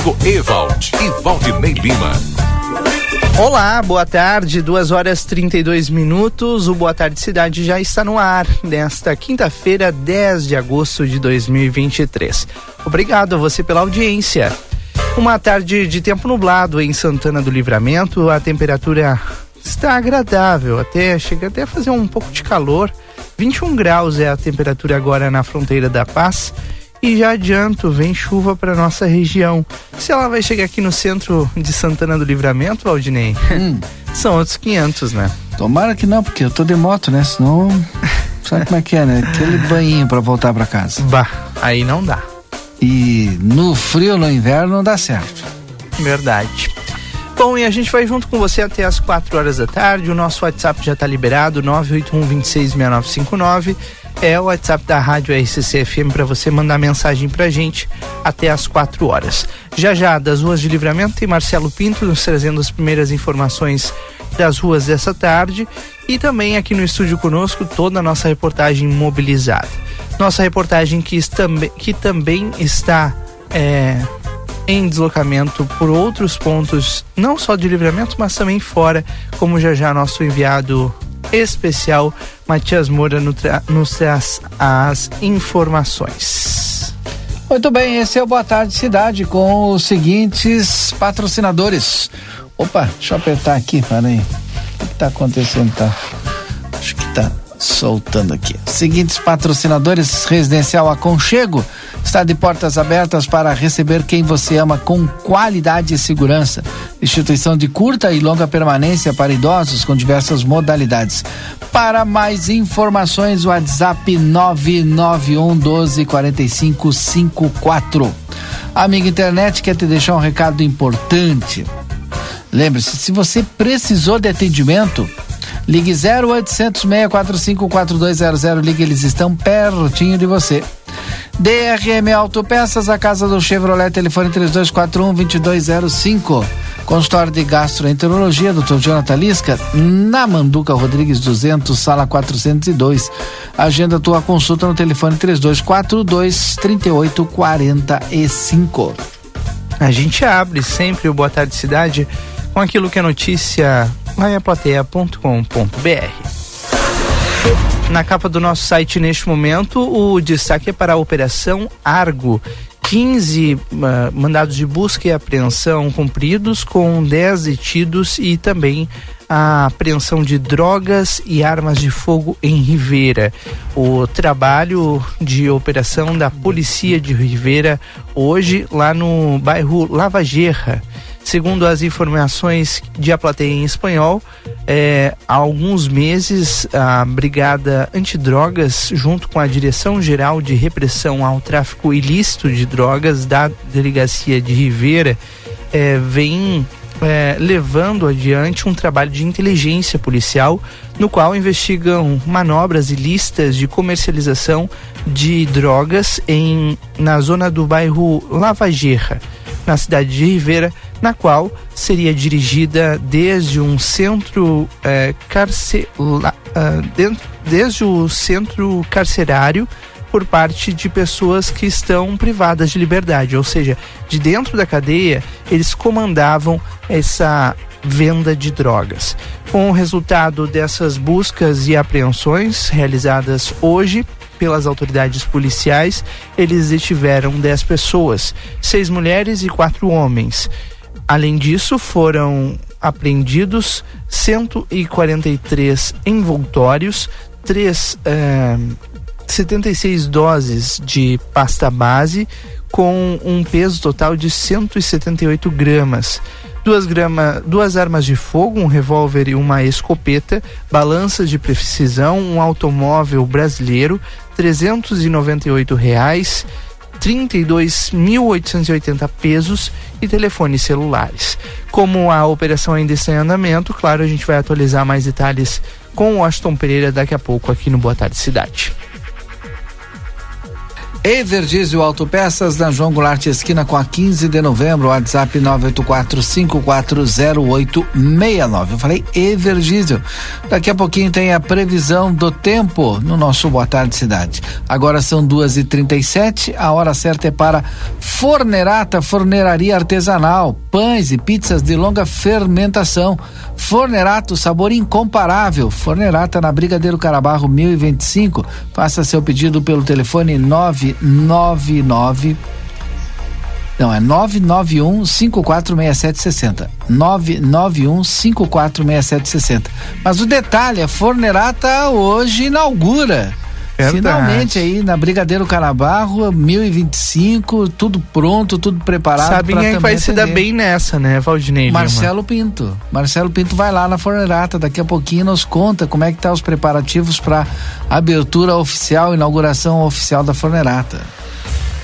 Rodrigo Ewald e Valdinei Lima. Olá, boa tarde, 2 horas 32 minutos. O Boa Tarde Cidade já está no ar nesta quinta-feira, 10 de agosto de 2023. Obrigado a você pela audiência. Uma tarde de tempo nublado em Santana do Livramento, a temperatura está agradável, até chega até a fazer um pouco de calor. 21 graus é a temperatura agora na fronteira da Paz. E já adianto, vem chuva para nossa região. Se ela vai chegar aqui no centro de Santana do Livramento, Valdinei, Hum, são outros 500, né? tomara que não, porque eu tô de moto, né? Senão. Sabe como é que é, né? Aquele banhinho pra voltar pra casa. Bah, aí não dá. E no frio, no inverno, não dá certo. Verdade. Bom, e a gente vai junto com você até as 4 horas da tarde. O nosso WhatsApp já está liberado, 981266959. É o WhatsApp da Rádio RCC-FM para você mandar mensagem pra gente até as 4 horas. Já já, das ruas de livramento, tem Marcelo Pinto nos trazendo as primeiras informações das ruas dessa tarde. E também aqui no estúdio conosco toda a nossa reportagem mobilizada. Nossa reportagem que, que também está é, em deslocamento por outros pontos, não só de livramento, mas também fora, como já já nosso enviado especial Matias Moura nos traz as informações. Muito bem, esse é o Boa Tarde Cidade com os seguintes patrocinadores. Opa, deixa eu apertar aqui, peraí. O que tá acontecendo? Tá? Acho que tá soltando aqui. Seguintes patrocinadores: Residencial Aconchego. Está de portas abertas para receber quem você ama com qualidade e segurança. Instituição de curta e longa permanência para idosos com diversas modalidades. Para mais informações, WhatsApp 991 12 45 54. Amiga internet quer te deixar um recado importante. Lembre-se, se você precisou de atendimento, ligue 0800 645 4200, ligue, eles estão pertinho de você. DRM Autopeças, a casa do Chevrolet, telefone 3241-2205. Consultório de Gastroenterologia, Dr. Jonathan Lisca, na Manduca Rodrigues 200, sala 402. Agenda tua consulta no telefone 3242-3845. A gente abre sempre o Boa Tarde Cidade com aquilo que é notícia aplateia.com.br. Na capa do nosso site neste momento, o destaque é para a Operação Argo. 15 ah, mandados de busca e apreensão cumpridos, com 10 detidos e também a apreensão de drogas e armas de fogo em Ribeira. O trabalho de operação da Polícia de Ribeira hoje lá no bairro Lavagerra. Segundo as informações de A Plateia em espanhol, é, há alguns meses a Brigada Antidrogas, junto com a Direção Geral de Repressão ao Tráfico Ilícito de Drogas da Delegacia de Ribeira, é, vem é, levando adiante um trabalho de inteligência policial no qual investigam manobras ilícitas de comercialização de drogas em, na zona do bairro Lavagerra, na cidade de Ribeira, na qual seria dirigida desde um centro é, desde o centro carcerário por parte de pessoas que estão privadas de liberdade, ou seja, de dentro da cadeia eles comandavam essa venda de drogas. Com o resultado dessas buscas e apreensões realizadas hoje pelas autoridades policiais, eles detiveram 10 pessoas, seis mulheres e quatro homens. Além disso, foram apreendidos 143 envoltórios, três eh, 76 doses de pasta base com um peso total de 178 gramas. Duas, grama, duas armas de fogo, um revólver e uma escopeta, balanças de precisão, um automóvel brasileiro, 398 reais. 32.880 pesos e telefones celulares. Como a operação ainda está em andamento, claro, a gente vai atualizar mais detalhes com o Aston Pereira daqui a pouco aqui no Boa Tarde Cidade. Everdiesel Autopeças na João Goulart esquina com a 15 de novembro, WhatsApp 984540869. Eu falei Everdiesel. Daqui a pouquinho tem a previsão do tempo no nosso Boa Tarde Cidade. Agora são duas e trinta e sete, a hora certa é para Fornerata, forneraria artesanal, pães e pizzas de longa fermentação. Fornerato, sabor incomparável. Fornerata na Brigadeiro Carabarro 1025. Faça seu pedido pelo telefone 999 não, é 991 546760. 991 546760. Mas o detalhe, a Fornerata hoje inaugura. Verdade. Finalmente aí na Brigadeiro Carabarro, 1025, tudo pronto, tudo preparado. Sabem quem vai se dar bem nessa, né, Valdinei? Marcelo Pinto. Marcelo Pinto vai lá na Fornerata, daqui a pouquinho nos conta como é que tá os preparativos para abertura oficial, inauguração oficial da Fornerata.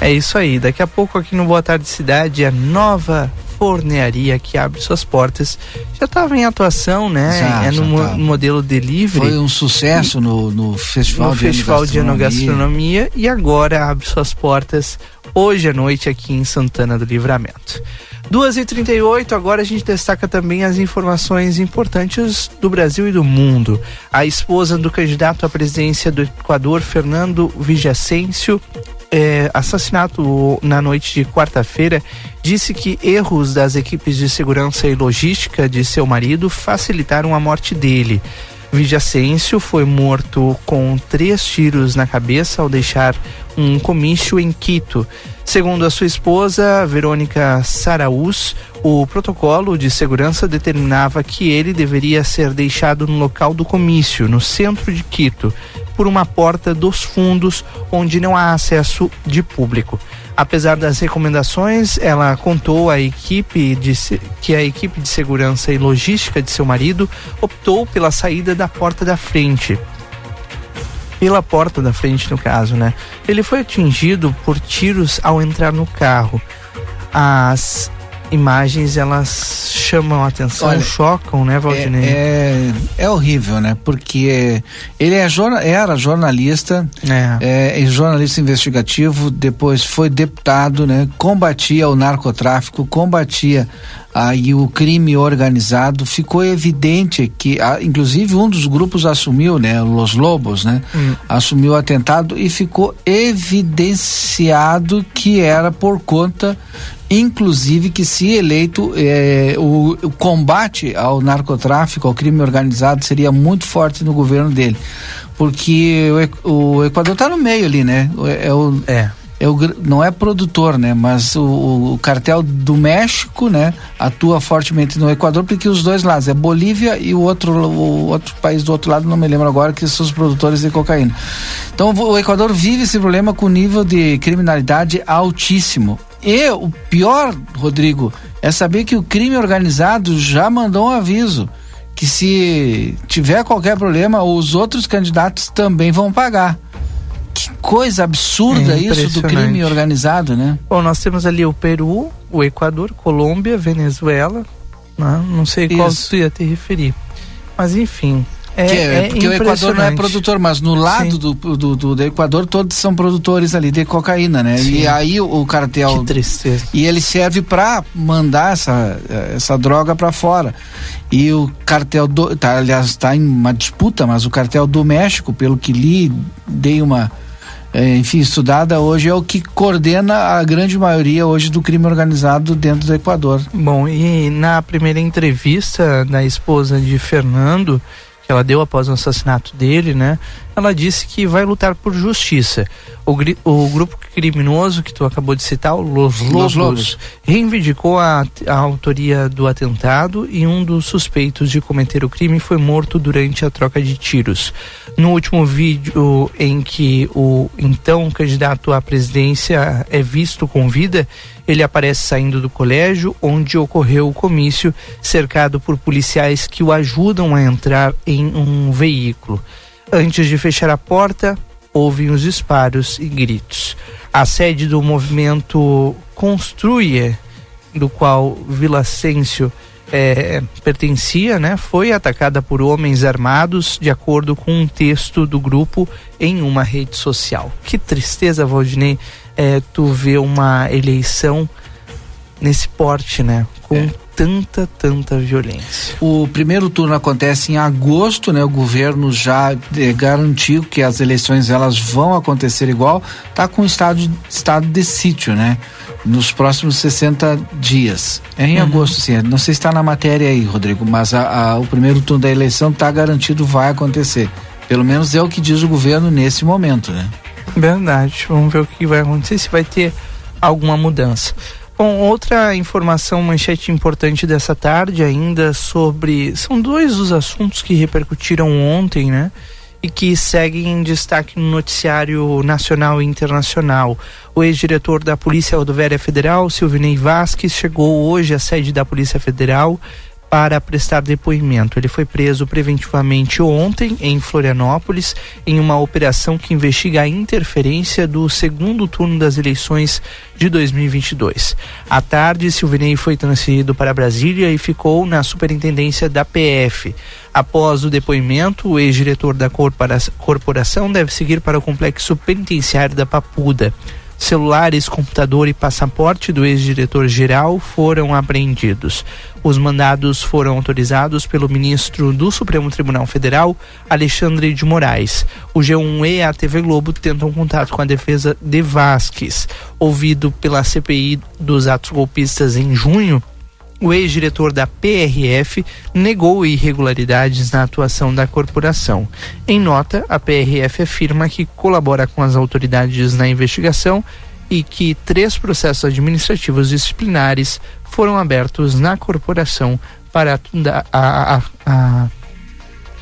É isso aí, daqui a pouco aqui no Boa Tarde Cidade, a nova fornearia que abre suas portas. Já estava em atuação, né? Já, é no mo modelo delivery. Foi um sucesso no, no Festival, no de, Festival de Enogastronomia e agora abre suas portas hoje à noite aqui em Santana do Livramento. 2h38, agora a gente destaca também as informações importantes do Brasil e do mundo. A esposa do candidato à presidência do Equador, Fernando Vijacencio, é, assassinato na noite de quarta-feira, disse que erros das equipes de segurança e logística de seu marido facilitaram a morte dele. Vijacencio foi morto com três tiros na cabeça ao deixar um comício em Quito. Segundo a sua esposa, Verônica Saraús, o protocolo de segurança determinava que ele deveria ser deixado no local do comício, no centro de Quito, por uma porta dos fundos onde não há acesso de público. Apesar das recomendações, ela contou à equipe de, que a equipe de segurança e logística de seu marido optou pela saída da porta da frente. Pela porta da frente, no caso, né? Ele foi atingido por tiros ao entrar no carro. As imagens elas chamam a atenção, Olha, chocam, né, Valdinei? É, é, é, horrível, né? Porque ele é, era jornalista, é. é. jornalista investigativo, depois foi deputado, né? Combatia o narcotráfico, combatia aí o crime organizado. Ficou evidente que, inclusive, um dos grupos assumiu, né? Los Lobos, né? Hum. Assumiu o atentado e ficou evidenciado que era por conta inclusive que se eleito eh, o, o, combate ao narcotráfico, ao crime organizado seria muito forte no governo dele, porque o, o Equador está no meio ali, né? É o é. É o, não é produtor, né? Mas o, o, cartel do México, né? Atua fortemente no Equador, porque os dois lados, é Bolívia e o outro, o outro país do outro lado, não me lembro agora, que são os produtores de cocaína. Então o Equador vive esse problema com nível de criminalidade altíssimo. E o pior, Rodrigo, é saber que o crime organizado já mandou um aviso que se tiver qualquer problema, os outros candidatos também vão pagar. Que coisa absurda é isso do crime organizado, né? Bom, nós temos ali o Peru, o Equador, Colômbia, Venezuela. Né? Não sei qual isso. tu ia te referir. Mas enfim, é, é, é porque o Equador não é produtor, mas no lado do, do, do, do, Equador todos são produtores ali de cocaína, né? Sim. E aí o, o cartel. Que tristeza. E ele serve para mandar essa, essa droga para fora. E o cartel do. Tá, aliás, está em uma disputa, mas o cartel do México, pelo que li, dei uma. É, enfim, estudada hoje é o que coordena a grande maioria hoje do crime organizado dentro do Equador. Bom, e na primeira entrevista da esposa de Fernando, que ela deu após o assassinato dele, né? Ela disse que vai lutar por justiça. O, o grupo criminoso que tu acabou de citar, o Los Lobos, Los Lobos. reivindicou a, a autoria do atentado e um dos suspeitos de cometer o crime foi morto durante a troca de tiros. No último vídeo em que o então candidato à presidência é visto com vida, ele aparece saindo do colégio onde ocorreu o comício, cercado por policiais que o ajudam a entrar em um veículo. Antes de fechar a porta, ouvem os disparos e gritos. A sede do movimento Construye, do qual Vila Sêncio é, pertencia, né, foi atacada por homens armados, de acordo com um texto do grupo em uma rede social. Que tristeza, Valdinei, é, tu vê uma eleição nesse porte, né, com é. tanta, tanta violência. O primeiro turno acontece em agosto, né? O governo já é, garantiu que as eleições elas vão acontecer igual, tá com estado estado de sítio, né? nos próximos 60 dias. É em uhum. agosto, sim. Não sei se está na matéria aí, Rodrigo, mas a, a, o primeiro turno da eleição está garantido, vai acontecer. Pelo menos é o que diz o governo nesse momento, né? Verdade. Vamos ver o que vai acontecer, se vai ter alguma mudança. Bom, outra informação, manchete importante dessa tarde ainda sobre. São dois os assuntos que repercutiram ontem, né? e que seguem em destaque no noticiário nacional e internacional. O ex-diretor da Polícia Rodoviária Federal, Silvinei Vasques, chegou hoje à sede da Polícia Federal para prestar depoimento. Ele foi preso preventivamente ontem em Florianópolis em uma operação que investiga a interferência do segundo turno das eleições de 2022. À tarde, Silvinei foi transferido para Brasília e ficou na superintendência da PF. Após o depoimento, o ex-diretor da corporação deve seguir para o complexo penitenciário da Papuda. Celulares, computador e passaporte do ex-diretor-geral foram apreendidos. Os mandados foram autorizados pelo ministro do Supremo Tribunal Federal, Alexandre de Moraes. O G1 e a TV Globo tentam contato com a defesa de Vasques. Ouvido pela CPI dos atos golpistas em junho, o ex-diretor da PRF negou irregularidades na atuação da corporação. Em nota, a PRF afirma que colabora com as autoridades na investigação e que três processos administrativos disciplinares foram abertos na corporação para, a, a, a,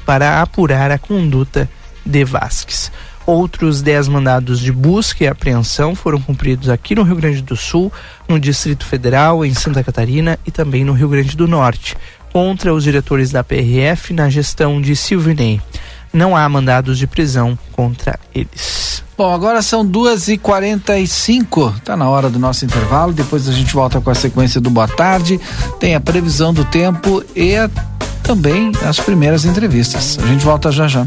para apurar a conduta de Vasques. Outros 10 mandados de busca e apreensão foram cumpridos aqui no Rio Grande do Sul, no Distrito Federal, em Santa Catarina e também no Rio Grande do Norte, contra os diretores da PRF na gestão de Silvinei. Não há mandados de prisão contra eles. Bom, agora são 2h45, tá na hora do nosso intervalo. Depois a gente volta com a sequência do Boa Tarde. Tem a previsão do tempo e também as primeiras entrevistas. A gente volta já já.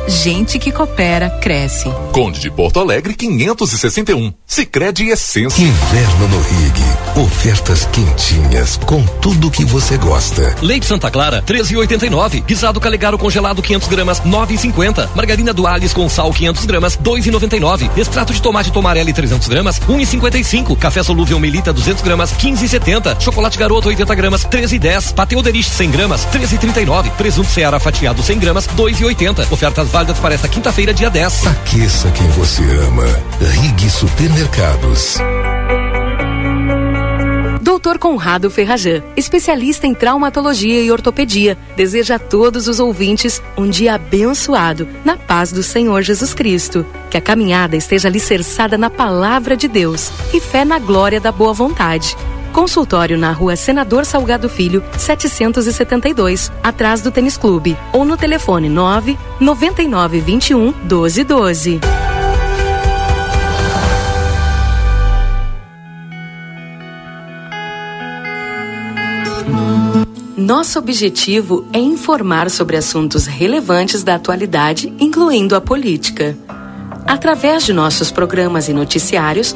gente que coopera cresce. Conde de Porto Alegre 561. Sicredi Essência. Inverno no Rig. Ofertas quentinhas com tudo que você gosta. Leite Santa Clara 13,89. Guisado Calegaro congelado 500 gramas 9,50. Margarina do Alice com sal 500 gramas 2,99. Extrato de tomate Tomarelli 300 gramas 1,55. Café solúvel Melita 200 gramas 15,70. Chocolate Garoto 80 gramas 13,10. Pateu Derich 100 gramas 13,39. Presunto Ceará fatiado 100 gramas 2 oitenta. Ofertas válidas válidas para esta quinta-feira, dia 10. Aqueça quem você ama. Rig Supermercados. Doutor Conrado Ferrajan, especialista em traumatologia e ortopedia, deseja a todos os ouvintes um dia abençoado, na paz do Senhor Jesus Cristo. Que a caminhada esteja alicerçada na palavra de Deus e fé na glória da boa vontade. Consultório na rua Senador Salgado Filho, 772, atrás do Tênis Clube. Ou no telefone 9 99 21 1212. Nosso objetivo é informar sobre assuntos relevantes da atualidade, incluindo a política. Através de nossos programas e noticiários,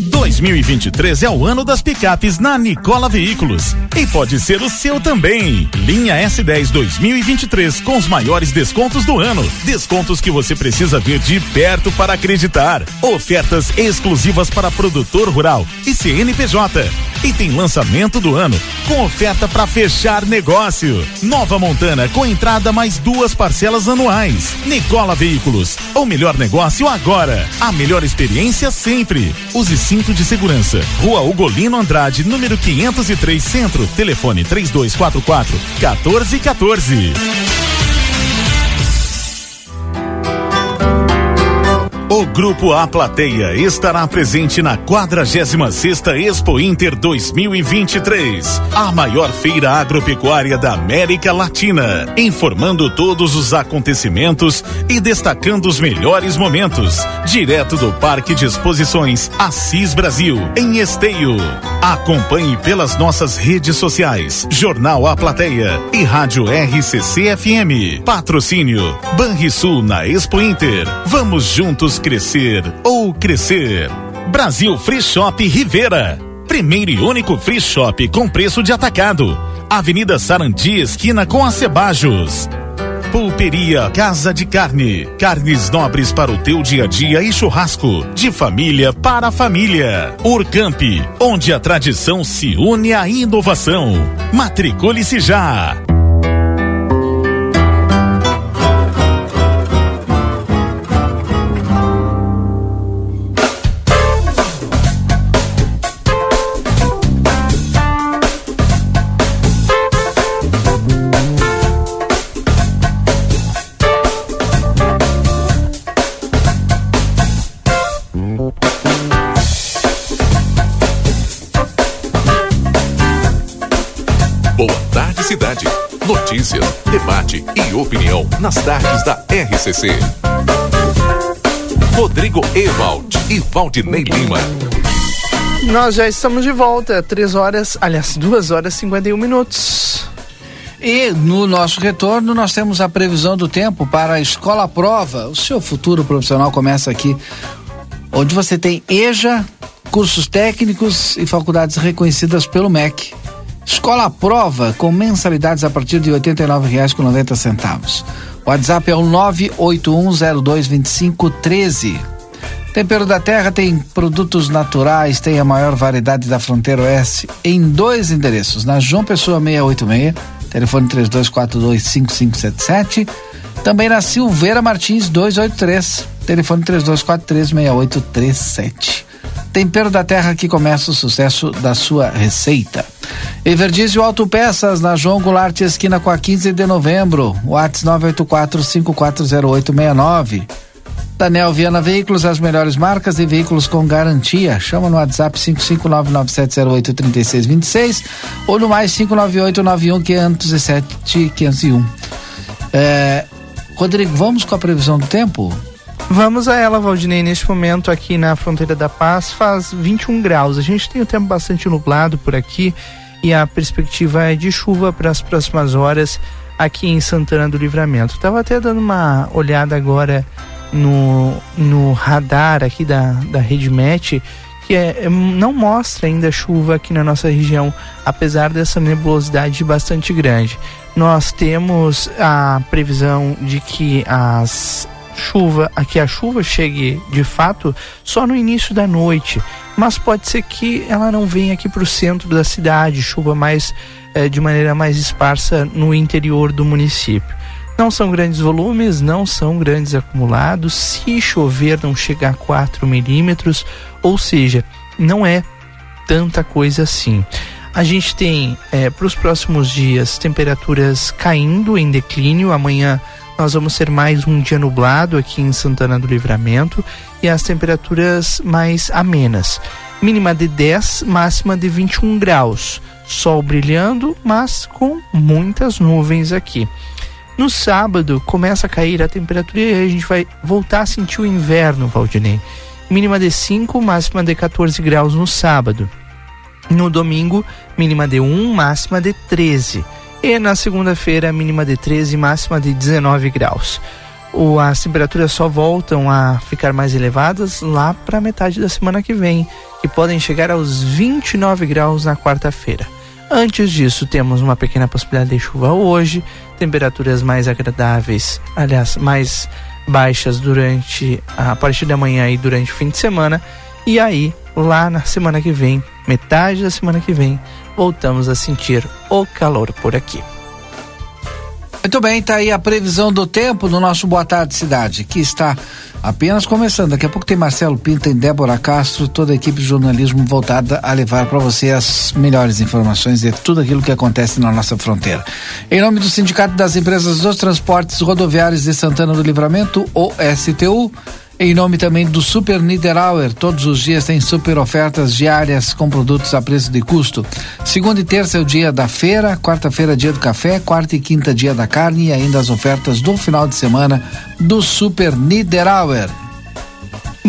2023 é o ano das picapes na Nicola Veículos e pode ser o seu também. Linha S10 2023 com os maiores descontos do ano. Descontos que você precisa ver de perto para acreditar. Ofertas exclusivas para produtor rural e CNPJ. E tem lançamento do ano com oferta para fechar negócio. Nova Montana com entrada mais duas parcelas anuais. Nicola Veículos, o melhor negócio agora. A melhor experiência sempre. Use cinto de segurança. Rua Ugolino Andrade, número 503 Centro. Telefone 3244 1414. Grupo A Plateia estará presente na 46 Expo Inter 2023, a maior feira agropecuária da América Latina, informando todos os acontecimentos e destacando os melhores momentos, direto do Parque de Exposições Assis Brasil, em Esteio. Acompanhe pelas nossas redes sociais, Jornal A Plateia e Rádio RCC FM. Patrocínio Banrisul na Expo Inter. Vamos juntos crescer ou crescer. Brasil Free Shop Rivera. Primeiro e único free shop com preço de atacado. Avenida Sarandi, esquina com Acebajos. Pulperia Casa de Carne. Carnes nobres para o teu dia a dia e churrasco. De família para família. Urcamp, onde a tradição se une à inovação. Matricule-se já. Notícias, debate e opinião nas tardes da RCC. Rodrigo Ewald e Valdinei Lima. Nós já estamos de volta, três horas, aliás, duas horas e 51 minutos. E no nosso retorno nós temos a previsão do tempo para a Escola Prova. O seu futuro profissional começa aqui, onde você tem EJA, cursos técnicos e faculdades reconhecidas pelo MEC. Escola Prova com mensalidades a partir de R$ 89,90. WhatsApp é o 981022513. Tempero da Terra tem produtos naturais, tem a maior variedade da fronteira oeste em dois endereços, na João Pessoa 686, telefone 32425577, também na Silveira Martins 283, telefone 32436837. Tempero da Terra que começa o sucesso da sua receita. Everdiesel Autopeças na João Goulart, esquina com a 15 de novembro. WhatsApp 984-540869. Daniel Viana Veículos, as melhores marcas e veículos com garantia. Chama no WhatsApp 55997083626 ou no mais 598-91-507-501. É, Rodrigo, vamos com a previsão do tempo? Vamos a ela, Valdinei. Neste momento, aqui na fronteira da Paz, faz 21 graus. A gente tem o tempo bastante nublado por aqui e a perspectiva é de chuva para as próximas horas aqui em Santana do Livramento. Estava até dando uma olhada agora no, no radar aqui da, da Rede Met, que é, é, não mostra ainda chuva aqui na nossa região, apesar dessa nebulosidade bastante grande. Nós temos a previsão de que as chuva, aqui a chuva chegue de fato só no início da noite, mas pode ser que ela não venha aqui para o centro da cidade, chuva mais eh, de maneira mais esparsa no interior do município. Não são grandes volumes, não são grandes acumulados. Se chover, não chega a 4 milímetros, ou seja, não é tanta coisa assim. A gente tem é, para os próximos dias temperaturas caindo em declínio. Amanhã nós vamos ter mais um dia nublado aqui em Santana do Livramento e as temperaturas mais amenas. Mínima de 10, máxima de 21 graus. Sol brilhando, mas com muitas nuvens aqui. No sábado começa a cair a temperatura e a gente vai voltar a sentir o inverno, Valdinei. Mínima de 5, máxima de 14 graus no sábado. No domingo, mínima de 1, máxima de 13. E na segunda-feira, mínima de 13, máxima de 19 graus. O, as temperaturas só voltam a ficar mais elevadas lá para metade da semana que vem, que podem chegar aos 29 graus na quarta-feira. Antes disso, temos uma pequena possibilidade de chuva hoje, temperaturas mais agradáveis, aliás, mais baixas durante a partir da manhã e durante o fim de semana. E aí, lá na semana que vem, metade da semana que vem, voltamos a sentir o calor por aqui. Muito bem, tá aí a previsão do tempo do nosso Boa Tarde Cidade, que está apenas começando. Daqui a pouco tem Marcelo Pinto e Débora Castro, toda a equipe de jornalismo voltada a levar para você as melhores informações de tudo aquilo que acontece na nossa fronteira. Em nome do Sindicato das Empresas dos Transportes Rodoviários de Santana do Livramento, o STU, em nome também do Super Niederauer, todos os dias tem super ofertas diárias com produtos a preço de custo. Segunda e terça é o dia da feira, quarta-feira dia do café, quarta e quinta dia da carne e ainda as ofertas do final de semana do Super Niederauer.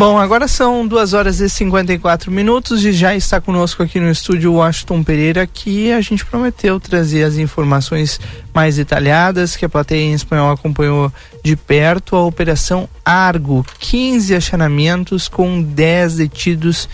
Bom, agora são duas horas e 54 minutos e já está conosco aqui no estúdio Washington Pereira, que a gente prometeu trazer as informações mais detalhadas, que a plateia em espanhol acompanhou de perto a Operação Argo, 15 achanamentos com 10 detidos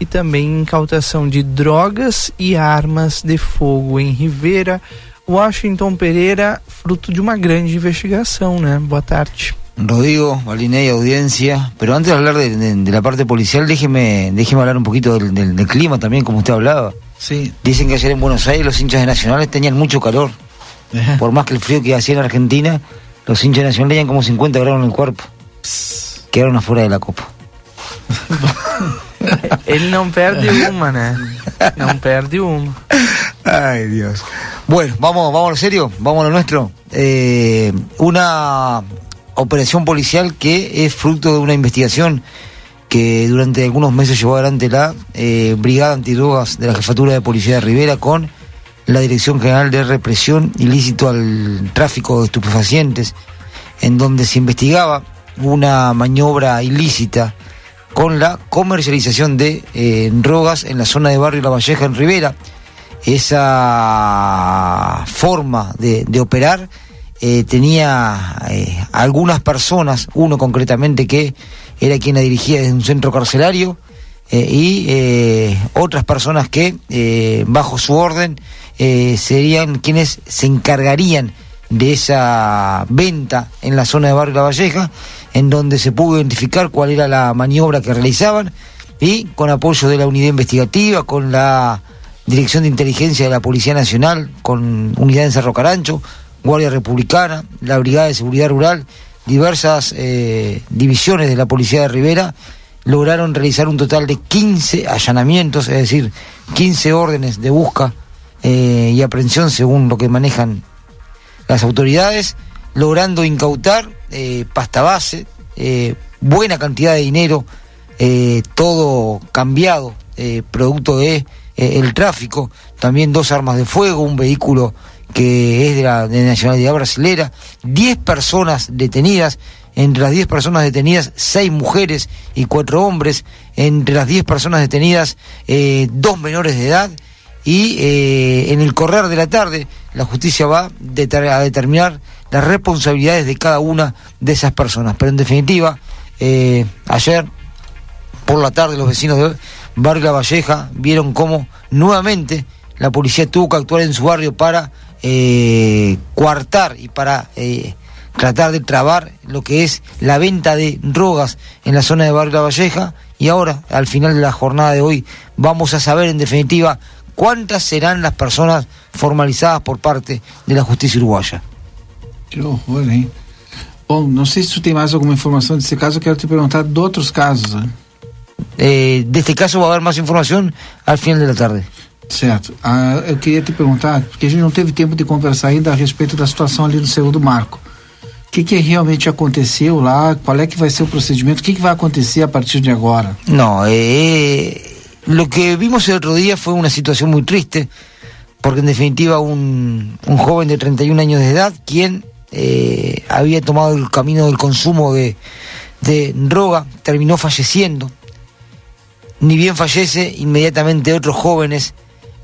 e também incautação de drogas e armas de fogo em Rivera. Washington Pereira, fruto de uma grande investigação, né? Boa tarde. Rodrigo, y audiencia, pero antes de hablar de, de, de, la parte policial, déjeme, déjeme hablar un poquito del, del, del, clima también, como usted hablaba. Sí. Dicen que ayer en Buenos Aires los hinchas de Nacionales tenían mucho calor. Por más que el frío que hacía en Argentina, los hinchas de Nacional tenían como 50 grados en el cuerpo. Quedaron afuera de la Copa. Él no perde una, ¿no? No perde una. Ay, Dios. Bueno, vamos, vamos a lo serio, vamos a lo nuestro. Eh, una operación policial que es fruto de una investigación que durante algunos meses llevó adelante la eh, Brigada Antidrogas de la Jefatura de Policía de Rivera con la Dirección General de Represión Ilícito al Tráfico de Estupefacientes, en donde se investigaba una maniobra ilícita con la comercialización de eh, drogas en la zona de Barrio La Valleja en Rivera. Esa forma de, de operar eh, tenía eh, algunas personas, uno concretamente que era quien la dirigía desde un centro carcelario, eh, y otras personas que, bajo su orden, serían quienes se encargarían de esa venta en la zona de Barrio La Valleja, en donde se pudo identificar cuál era la maniobra que realizaban, y con apoyo de la unidad investigativa, con la Dirección de Inteligencia de la Policía Nacional, con unidad en Cerro Carancho, Guardia Republicana, la Brigada de Seguridad Rural, diversas eh, divisiones de la Policía de Rivera lograron realizar un total de 15 allanamientos, es decir, 15 órdenes de busca eh, y aprehensión según lo que manejan las autoridades, logrando incautar eh, pasta base, buena cantidad de dinero, todo cambiado, producto de el tráfico, también dos armas de fuego, un vehículo que es de la nacionalidad brasilera, 10 personas detenidas, entre las 10 personas detenidas, 6 mujeres y 4 hombres, entre las 10 personas detenidas, eh, dos menores de edad, y eh, en el correr de la tarde la justicia va a determinar las responsabilidades de cada una de esas personas. Pero en definitiva, eh, ayer por la tarde los vecinos de Barrio Valleja vieron cómo nuevamente la policía tuvo que actuar en su barrio para eh, coartar y para eh, tratar de trabar lo que es la venta de drogas en la zona de Barrio La Valleja y ahora al final de la jornada de hoy vamos a saber en definitiva cuántas serán las personas formalizadas por parte de la justicia uruguaya. Que horror, hein? Bom, não sei se tu tem mais alguma informação desse caso, eu quero te perguntar de outros casos. Né? Eh, de este caso va a haber más información al final de la tarde. Certo. Ah, eu queria te perguntar, porque a gente não teve tempo de conversar ainda a respeito da situação ali no segundo marco. O que, que realmente aconteceu lá? Qual é que vai ser o procedimento? O que, que vai acontecer a partir de agora? No, eh, lo que vimos el otro día fue una situación muy triste, porque en definitiva un, un joven de 31 años de edad, quien eh, había tomado el camino del consumo de, de droga, terminó falleciendo. Ni bien fallece, inmediatamente otros jóvenes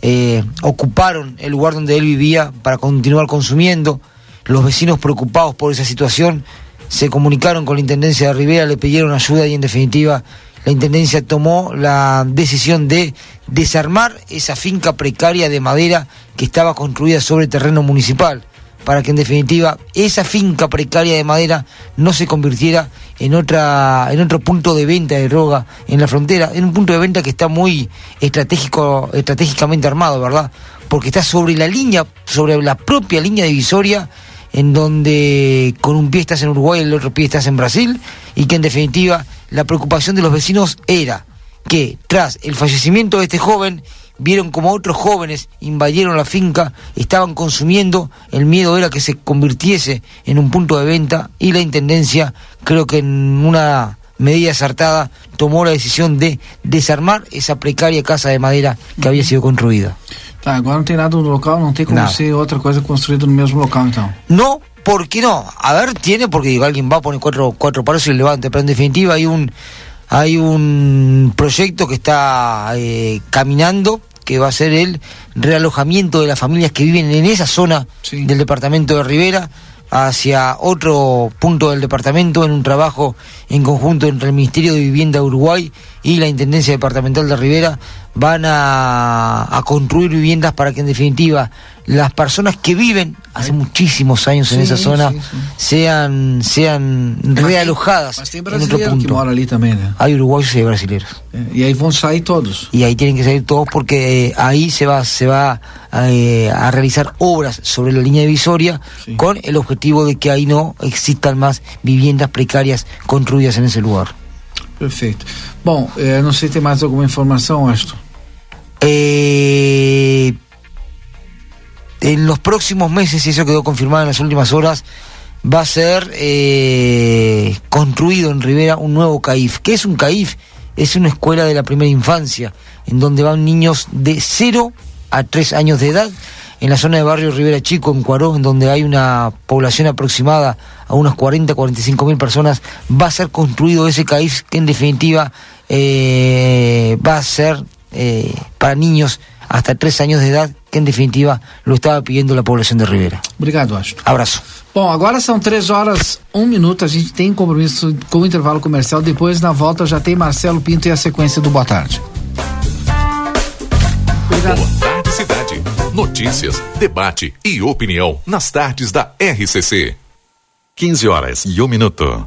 eh, ocuparon el lugar donde él vivía para continuar consumiendo. Los vecinos preocupados por esa situación se comunicaron con la Intendencia de Rivera, le pidieron ayuda y en definitiva la Intendencia tomó la decisión de desarmar esa finca precaria de madera que estaba construida sobre terreno municipal para que en definitiva esa finca precaria de madera no se convirtiera en otra en otro punto de venta de droga en la frontera, en un punto de venta que está muy estratégico estratégicamente armado, ¿verdad? Porque está sobre la línea, sobre la propia línea divisoria en donde con un pie estás en Uruguay y el otro pie estás en Brasil y que en definitiva la preocupación de los vecinos era que tras el fallecimiento de este joven vieron como otros jóvenes invadieron la finca, estaban consumiendo, el miedo era que se convirtiese en un punto de venta y la Intendencia, creo que en una medida acertada, tomó la decisión de desarmar esa precaria casa de madera que había sido construida. Tá, agora não tem nada no local, não tem como Nada. ser outra coisa construída no mesmo local, então. No, ¿por qué no? A ver, tiene, porque digo, alguien va a poner cuatro, cuatro palos y le levante, pero en definitiva hay un, hay un proyecto que está eh, caminando, que va a ser el realojamiento de las familias que viven en esa zona del departamento de Rivera hacia otro punto del departamento en un trabajo en conjunto entre el Ministerio de Vivienda de Uruguay y la Intendencia Departamental de Rivera. Van a, a construir viviendas para que en definitiva las personas que viven hace muchísimos años en Sí, esa zona sí, sí. sean sean realojadas Mas tem en otro que punto. mora ali também, né? Hay uruguayos y hay brasileños. E aí vão sair todos. Y ahí tienen que salir todos porque eh, ahí se va, se va eh, a realizar obras sobre la línea divisoria con el objetivo de que ahí no existan más viviendas precarias construidas en ese lugar. Perfeito. Bom, eh, não sei se tem mais alguma informação, Aston. Eh, en los próximos meses, y eso quedó confirmado en las últimas horas, va a ser eh, construido en Rivera un nuevo CAIF. ¿Qué es un CAIF? Es una escuela de la primera infancia, en donde van niños de 0 a 3 años de edad, en la zona de barrio Rivera Chico, en Cuaró, en donde hay una población aproximada a unas 40, 45 mil personas, va a ser construido ese CAIF que en definitiva eh, va a ser eh, para niños hasta 3 años de edad, que en definitiva lo estaba pidiendo la población de Rivera. Obrigado, Aston. Abraço. Bom, agora são três horas, um minuto. A gente tem compromisso com o intervalo comercial. Depois, na volta, já tem Marcelo Pinto e a sequência do Boa Tarde. Boa tarde, cidade. Notícias, debate e opinião nas tardes da RCC. 15 horas e um minuto.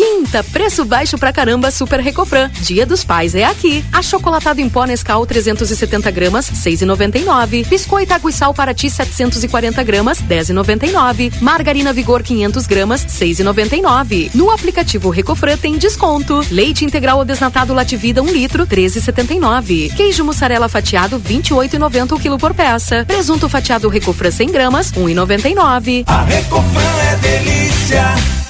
Quinta, preço baixo pra caramba Super Recofran. Dia dos Pais é aqui. Achocolatado em pó Nescau 370 gramas, 6,99. Biscoito Água e Sal para ti 740 gramas, 10,99. Margarina Vigor 500 gramas, 6,99. No aplicativo Recofran tem desconto. Leite integral ou desnatado Lativida 1 litro, 13,79. Queijo mussarela fatiado 28,90 o quilo por peça. Presunto fatiado Recofran 100 gramas, 1,99. A Recofran é delícia.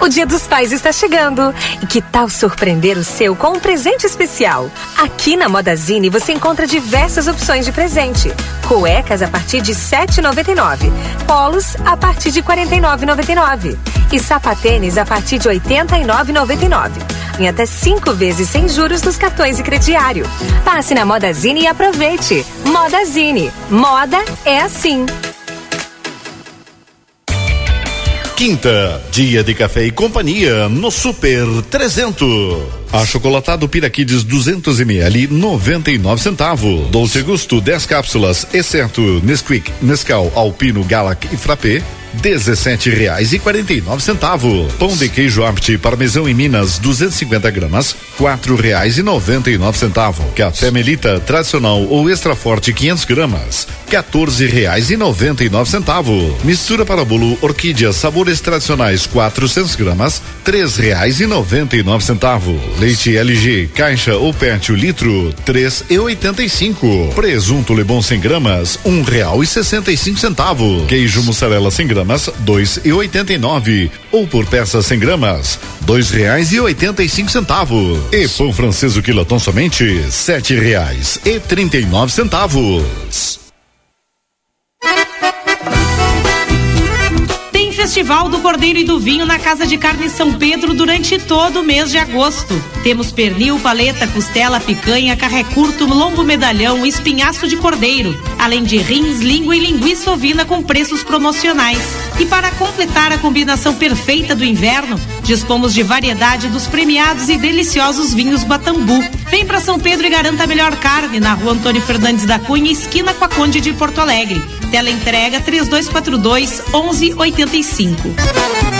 O Dia dos Pais está chegando. E que tal surpreender o seu com um presente especial? Aqui na Modazine você encontra diversas opções de presente. Cuecas a partir de R$ 7,99. Polos a partir de R$ 49,99. E sapatênis a partir de R$ 89,99. Em até cinco vezes sem juros nos cartões e crediário. Passe na Modazine e aproveite. Modazine. Moda é assim. Quinta, dia de café e companhia no Super 300. Achocolatado Piraquides 200 ml 99 centavos. Dolce Gusto 10 cápsulas, exceto Nesquik, Nescau, Alpino, Galac e Frappé. Dezessete reais e. Pão de queijo Apti parmesão em Minas 250 gramas quatro reais e. Café Melita tradicional ou extra forte 500 gramas 14 reais e. Mistura para bolo orquídea sabores tradicionais 400 gramas três reais e. Leite LG caixa ou pet o litro três e oitenta e cinco. Presunto Lebon 100 gramas um real e sessenta e cinco centavos. Queijo mussarela 100 gramas dois e oitenta e nove ou por peça 100 gramas dois reais e oitenta e cinco centavos. E pão francês o quilotão somente sete reais e trinta e nove centavos. Festival do Cordeiro e do Vinho na Casa de Carne São Pedro durante todo o mês de agosto. Temos pernil, paleta, costela, picanha, carré curto, lombo medalhão, espinhaço de cordeiro, além de rins, língua e linguiça ovina com preços promocionais. E para completar a combinação perfeita do inverno, dispomos de variedade dos premiados e deliciosos vinhos Batambu. Vem para São Pedro e garanta a melhor carne na rua Antônio Fernandes da Cunha, esquina com a Conde de Porto Alegre. Tela entrega 3242 1185.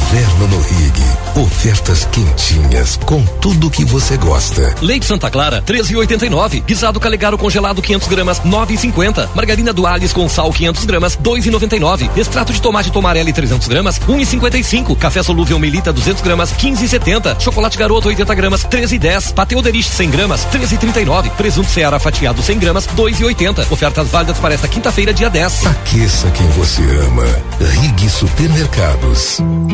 Inverno no Rig. Ofertas quentinhas com tudo que você gosta. Leite Santa Clara, 13,89. Guisado Calegaro congelado 500 gramas, 9,50. Margarina Duales com sal 500 gramas, 2,99. Extrato de tomate Tomarelli 300 gramas, 1,55. Café solúvel Melita 200 gramas, 15,70. Chocolate Garoto 80 gramas, 13,10. Pateu Derich 100 gramas, 13,39. Presunto Ceará fatiado 100 gramas, 2,80. Ofertas válidas para esta quinta-feira, dia 10. Aqueça quem você ama. Rig Supermercados.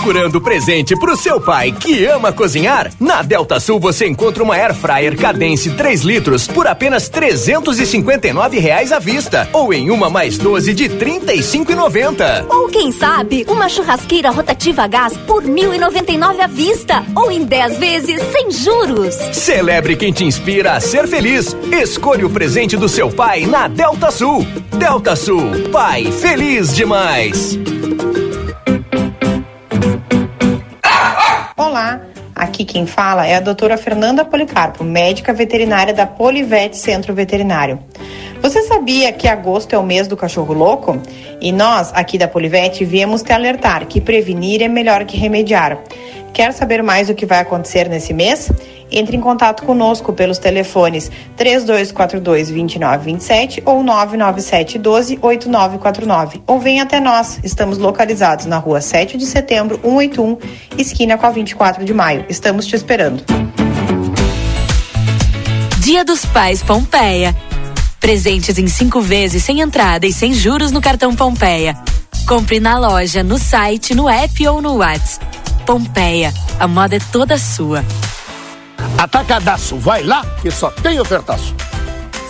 Procurando presente pro seu pai que ama cozinhar? Na Delta Sul você encontra uma Air Fryer Cadence 3 litros por apenas 359 reais à vista ou em uma mais 12 de R$ 35,90. Ou quem sabe, uma churrasqueira rotativa a gás por R$ 1.099 à vista ou em 10 vezes sem juros. Celebre quem te inspira a ser feliz. Escolha o presente do seu pai na Delta Sul. Delta Sul, pai feliz demais. Olá, aqui quem fala é a doutora Fernanda Policarpo, médica veterinária da Polivete Centro Veterinário. Você sabia que agosto é o mês do cachorro louco? E nós, aqui da Polivete, viemos te alertar que prevenir é melhor que remediar. Quer saber mais o que vai acontecer nesse mês? Entre em contato conosco pelos telefones 3242-2927 ou 997-12-8949. Ou venha até nós. Estamos localizados na rua 7 de setembro, 181, esquina com a 24 de maio. Estamos te esperando. Dia dos Pais Pompeia. Presentes em cinco vezes sem entrada e sem juros no cartão Pompeia. Compre na loja, no site, no app ou no WhatsApp. Pompeia, a moda é toda sua. Atacadaço, vai lá que só tem ofertaço.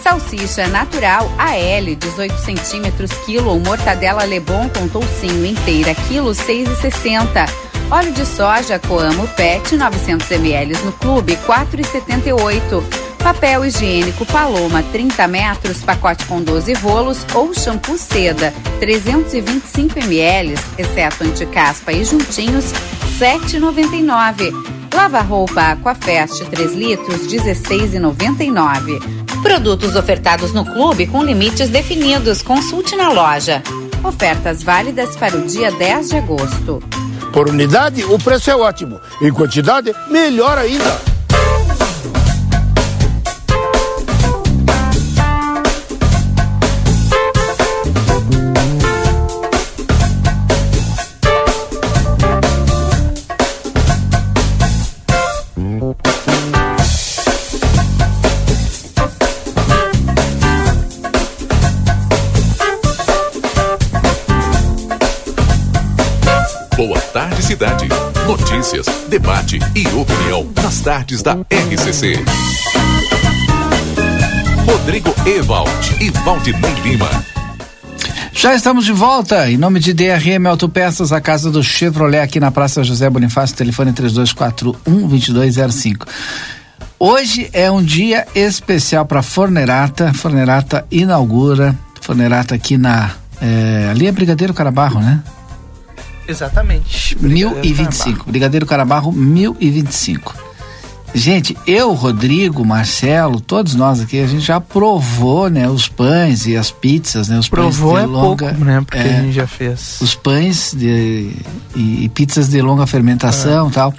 Salsicha natural AL 18 centímetros quilo ou mortadela Lebon com toucinho inteira quilo 6,60. Óleo de soja Coamo Pet 900 ml no clube 4,78. Papel higiênico Paloma 30 metros pacote com 12 rolos ou shampoo seda 325 ml exceto anticaspa e juntinhos 7,99. Lava roupa Aquafest 3 litros 16,99. Produtos ofertados no clube com limites definidos. Consulte na loja. Ofertas válidas para o dia 10 de agosto. Por unidade, o preço é ótimo. Em quantidade, melhor ainda. Debate e opinião nas tardes da RCC. Rodrigo Ewald e Valdinei Lima. Já estamos de volta. Em nome de DRM Autopeças, a casa do Chevrolet aqui na Praça José Bonifácio, telefone 3241-2205. Hoje é um dia especial para Fornerata. Fornerata inaugura. Fornerata aqui na. É, ali é Brigadeiro Carabarro, né? Exatamente. 1025. Brigadeiro Carabarro 1025. Gente, eu, Rodrigo, Marcelo, todos nós aqui, a gente já provou, né, os pães e as pizzas, né, os Provou pães é de longa, pouco, né? Porque é, a gente já fez. os pães de, e, e pizzas de longa fermentação, É. tal,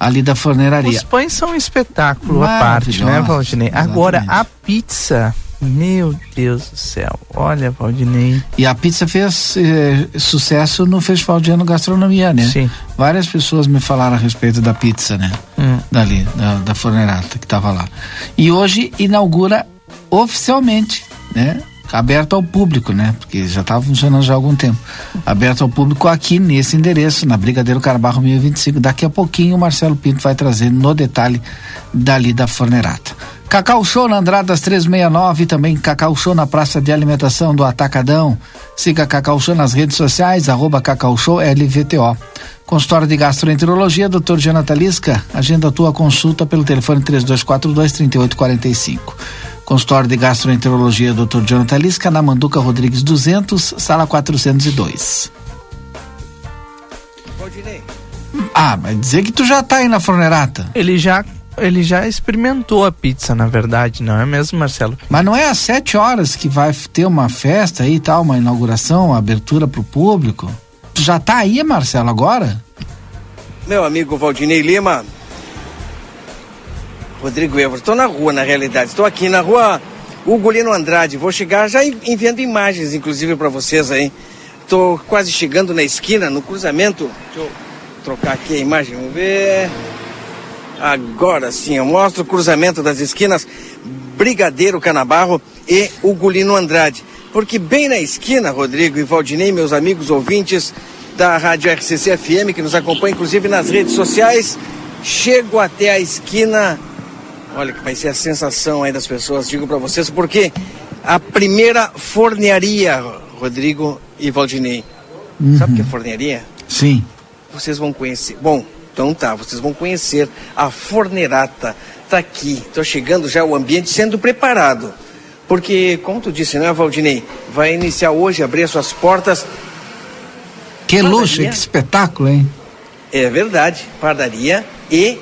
ali da forneraria. Os pães são um espetáculo à parte, né, Valdinei? Agora, a pizza, meu Deus do céu. Olha, Valdinei. E a pizza fez eh, sucesso no Festival de Ano Gastronomia, né? Sim. Várias pessoas me falaram a respeito da pizza, né? Hum. Dali, da, da fornerata que tava lá. E hoje inaugura oficialmente, né? Aberto ao público, né? Porque já estava funcionando já há algum tempo. Aberto ao público aqui nesse endereço, na Brigadeiro Carabarro 1025. Daqui a pouquinho o Marcelo Pinto vai trazer no detalhe dali da fornerata. Cacau Show na Andradas 369, também Cacau Show na Praça de Alimentação do Atacadão. Siga Cacau Show nas redes sociais, arroba Cacau Show LVTO. Consultório de Gastroenterologia, Dr. Jonathan Lisca. Agenda a tua consulta pelo telefone 3242-3845. Consultório de Gastroenterologia, Dr. Jonathan Lisca, na Manduca Rodrigues 200, sala 402. Ah, mas dizer que tu já tá aí na fornerata. Ele já, ele já experimentou a pizza, na verdade, não é mesmo, Marcelo? Mas não é às sete horas que vai ter uma festa aí e tal, uma inauguração, uma abertura pro público? Tu já tá aí, Marcelo, agora? Meu amigo Valdinei Lima. Rodrigo Evers, estou na rua, na realidade. Estou aqui na rua Ugolino Andrade. Vou chegar já en- enviando imagens, inclusive, para vocês aí. Estou quase chegando na esquina, no cruzamento. Deixa eu trocar aqui a imagem, vamos ver. Agora sim, eu mostro o cruzamento das esquinas Brigadeiro Canabarro e Ugolino Andrade. Porque bem na esquina, Rodrigo e Valdinei, meus amigos ouvintes da Rádio RCC FM, que nos acompanham inclusive nas redes sociais, chego até a esquina. Olha que vai ser a sensação aí das pessoas, digo para vocês, porque a primeira fornearia, Rodrigo e Valdinei. Sabe o que é fornearia? Sim. Vocês vão conhecer. Bom, então tá, vocês vão conhecer a Fornerata. Tá aqui, tô chegando já o ambiente sendo preparado. Porque, como tu disse, né, Valdinei? Vai iniciar hoje, abrir as suas portas. Que luxo, que espetáculo, hein? É verdade, padaria e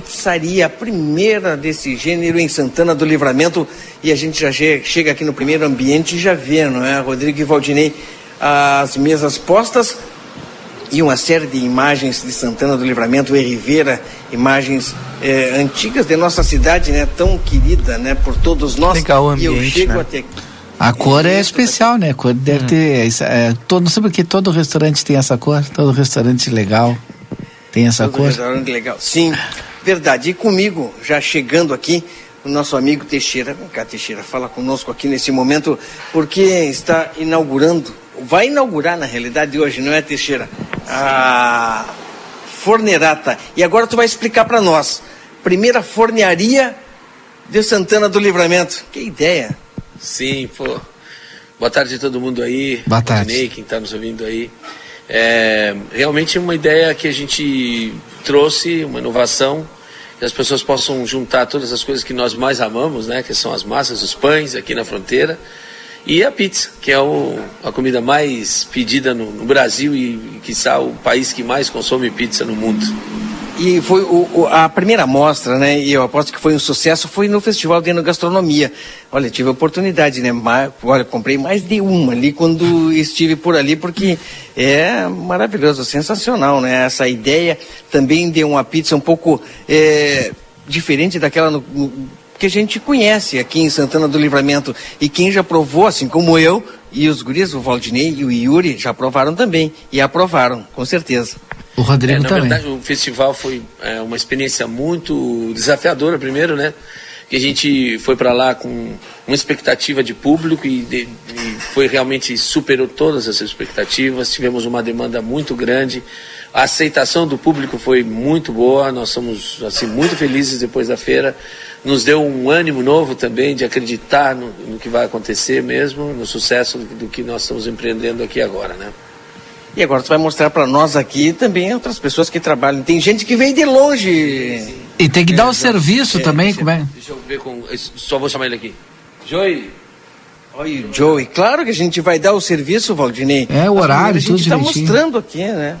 pizzaria, a primeira desse gênero em Santana do Livramento. E a gente já che- chega aqui no primeiro ambiente e já vê, não é, Rodrigo e Valdinei, as mesas postas e uma série de imagens de Santana do Livramento e Rivera, imagens eh, antigas de nossa cidade, né, tão querida, né, por todos nós. Legal o e eu ambiente, chego né? até aqui. A cor é especial, né? A cor deve ter. essa- É, todo, não sei porque todo restaurante tem essa cor, todo restaurante legal tem essa Todo cor. restaurante legal. Sim, verdade. E comigo, já chegando aqui, o nosso amigo Teixeira. Vem cá, Teixeira, fala conosco aqui nesse momento, porque está inaugurando, vai inaugurar na realidade hoje, não é, Teixeira? A Fornerata. E agora tu vai explicar para nós. Primeira fornearia de Santana do Livramento. Que ideia. Sim, pô. Boa tarde a todo mundo aí. Boa tarde. Valdinei, quem está nos ouvindo aí. É realmente uma ideia que a gente trouxe, uma inovação, que as pessoas possam juntar todas as coisas que nós mais amamos, né? Que são as massas, os pães aqui na fronteira. E a pizza, que é o, a comida mais pedida no, no Brasil e, quiçá, o país que mais consome pizza no mundo. E foi o, o- a primeira mostra, né? E eu aposto que foi um sucesso, foi no Festival de Enogastronomia. Olha, tive a oportunidade, né? Ma- olha, comprei mais de uma ali quando estive por ali, porque é maravilhoso, sensacional, né? Essa ideia também de uma pizza um pouco é, diferente daquela no- que a gente conhece aqui em Santana do Livramento. E quem já provou, assim como eu, e os guris, o Valdinei e o Yuri, já provaram também. E aprovaram, com certeza. O Rodrigo É, na também. verdade, o festival foi é, uma experiência muito desafiadora, primeiro, né? Que a gente foi para lá com uma expectativa de público e, de- e foi realmente superou todas as expectativas. Tivemos uma demanda muito grande. A aceitação do público foi muito boa. Nós somos assim muito felizes depois da feira. Nos deu um ânimo novo também de acreditar no, no que vai acontecer mesmo, no sucesso do, do que nós estamos empreendendo aqui agora, né? E agora tu vai mostrar para nós aqui também outras pessoas que trabalham. Tem gente que veio de longe. E tem que dar o É, serviço é, também, deixa- como é? Deixa eu ver com. Só vou chamar ele aqui. Joey. Oi, Joey. Claro que a gente vai dar o serviço, Valdinei. É, o Mas horário, primeiro A gente tudo está mostrando aqui, né?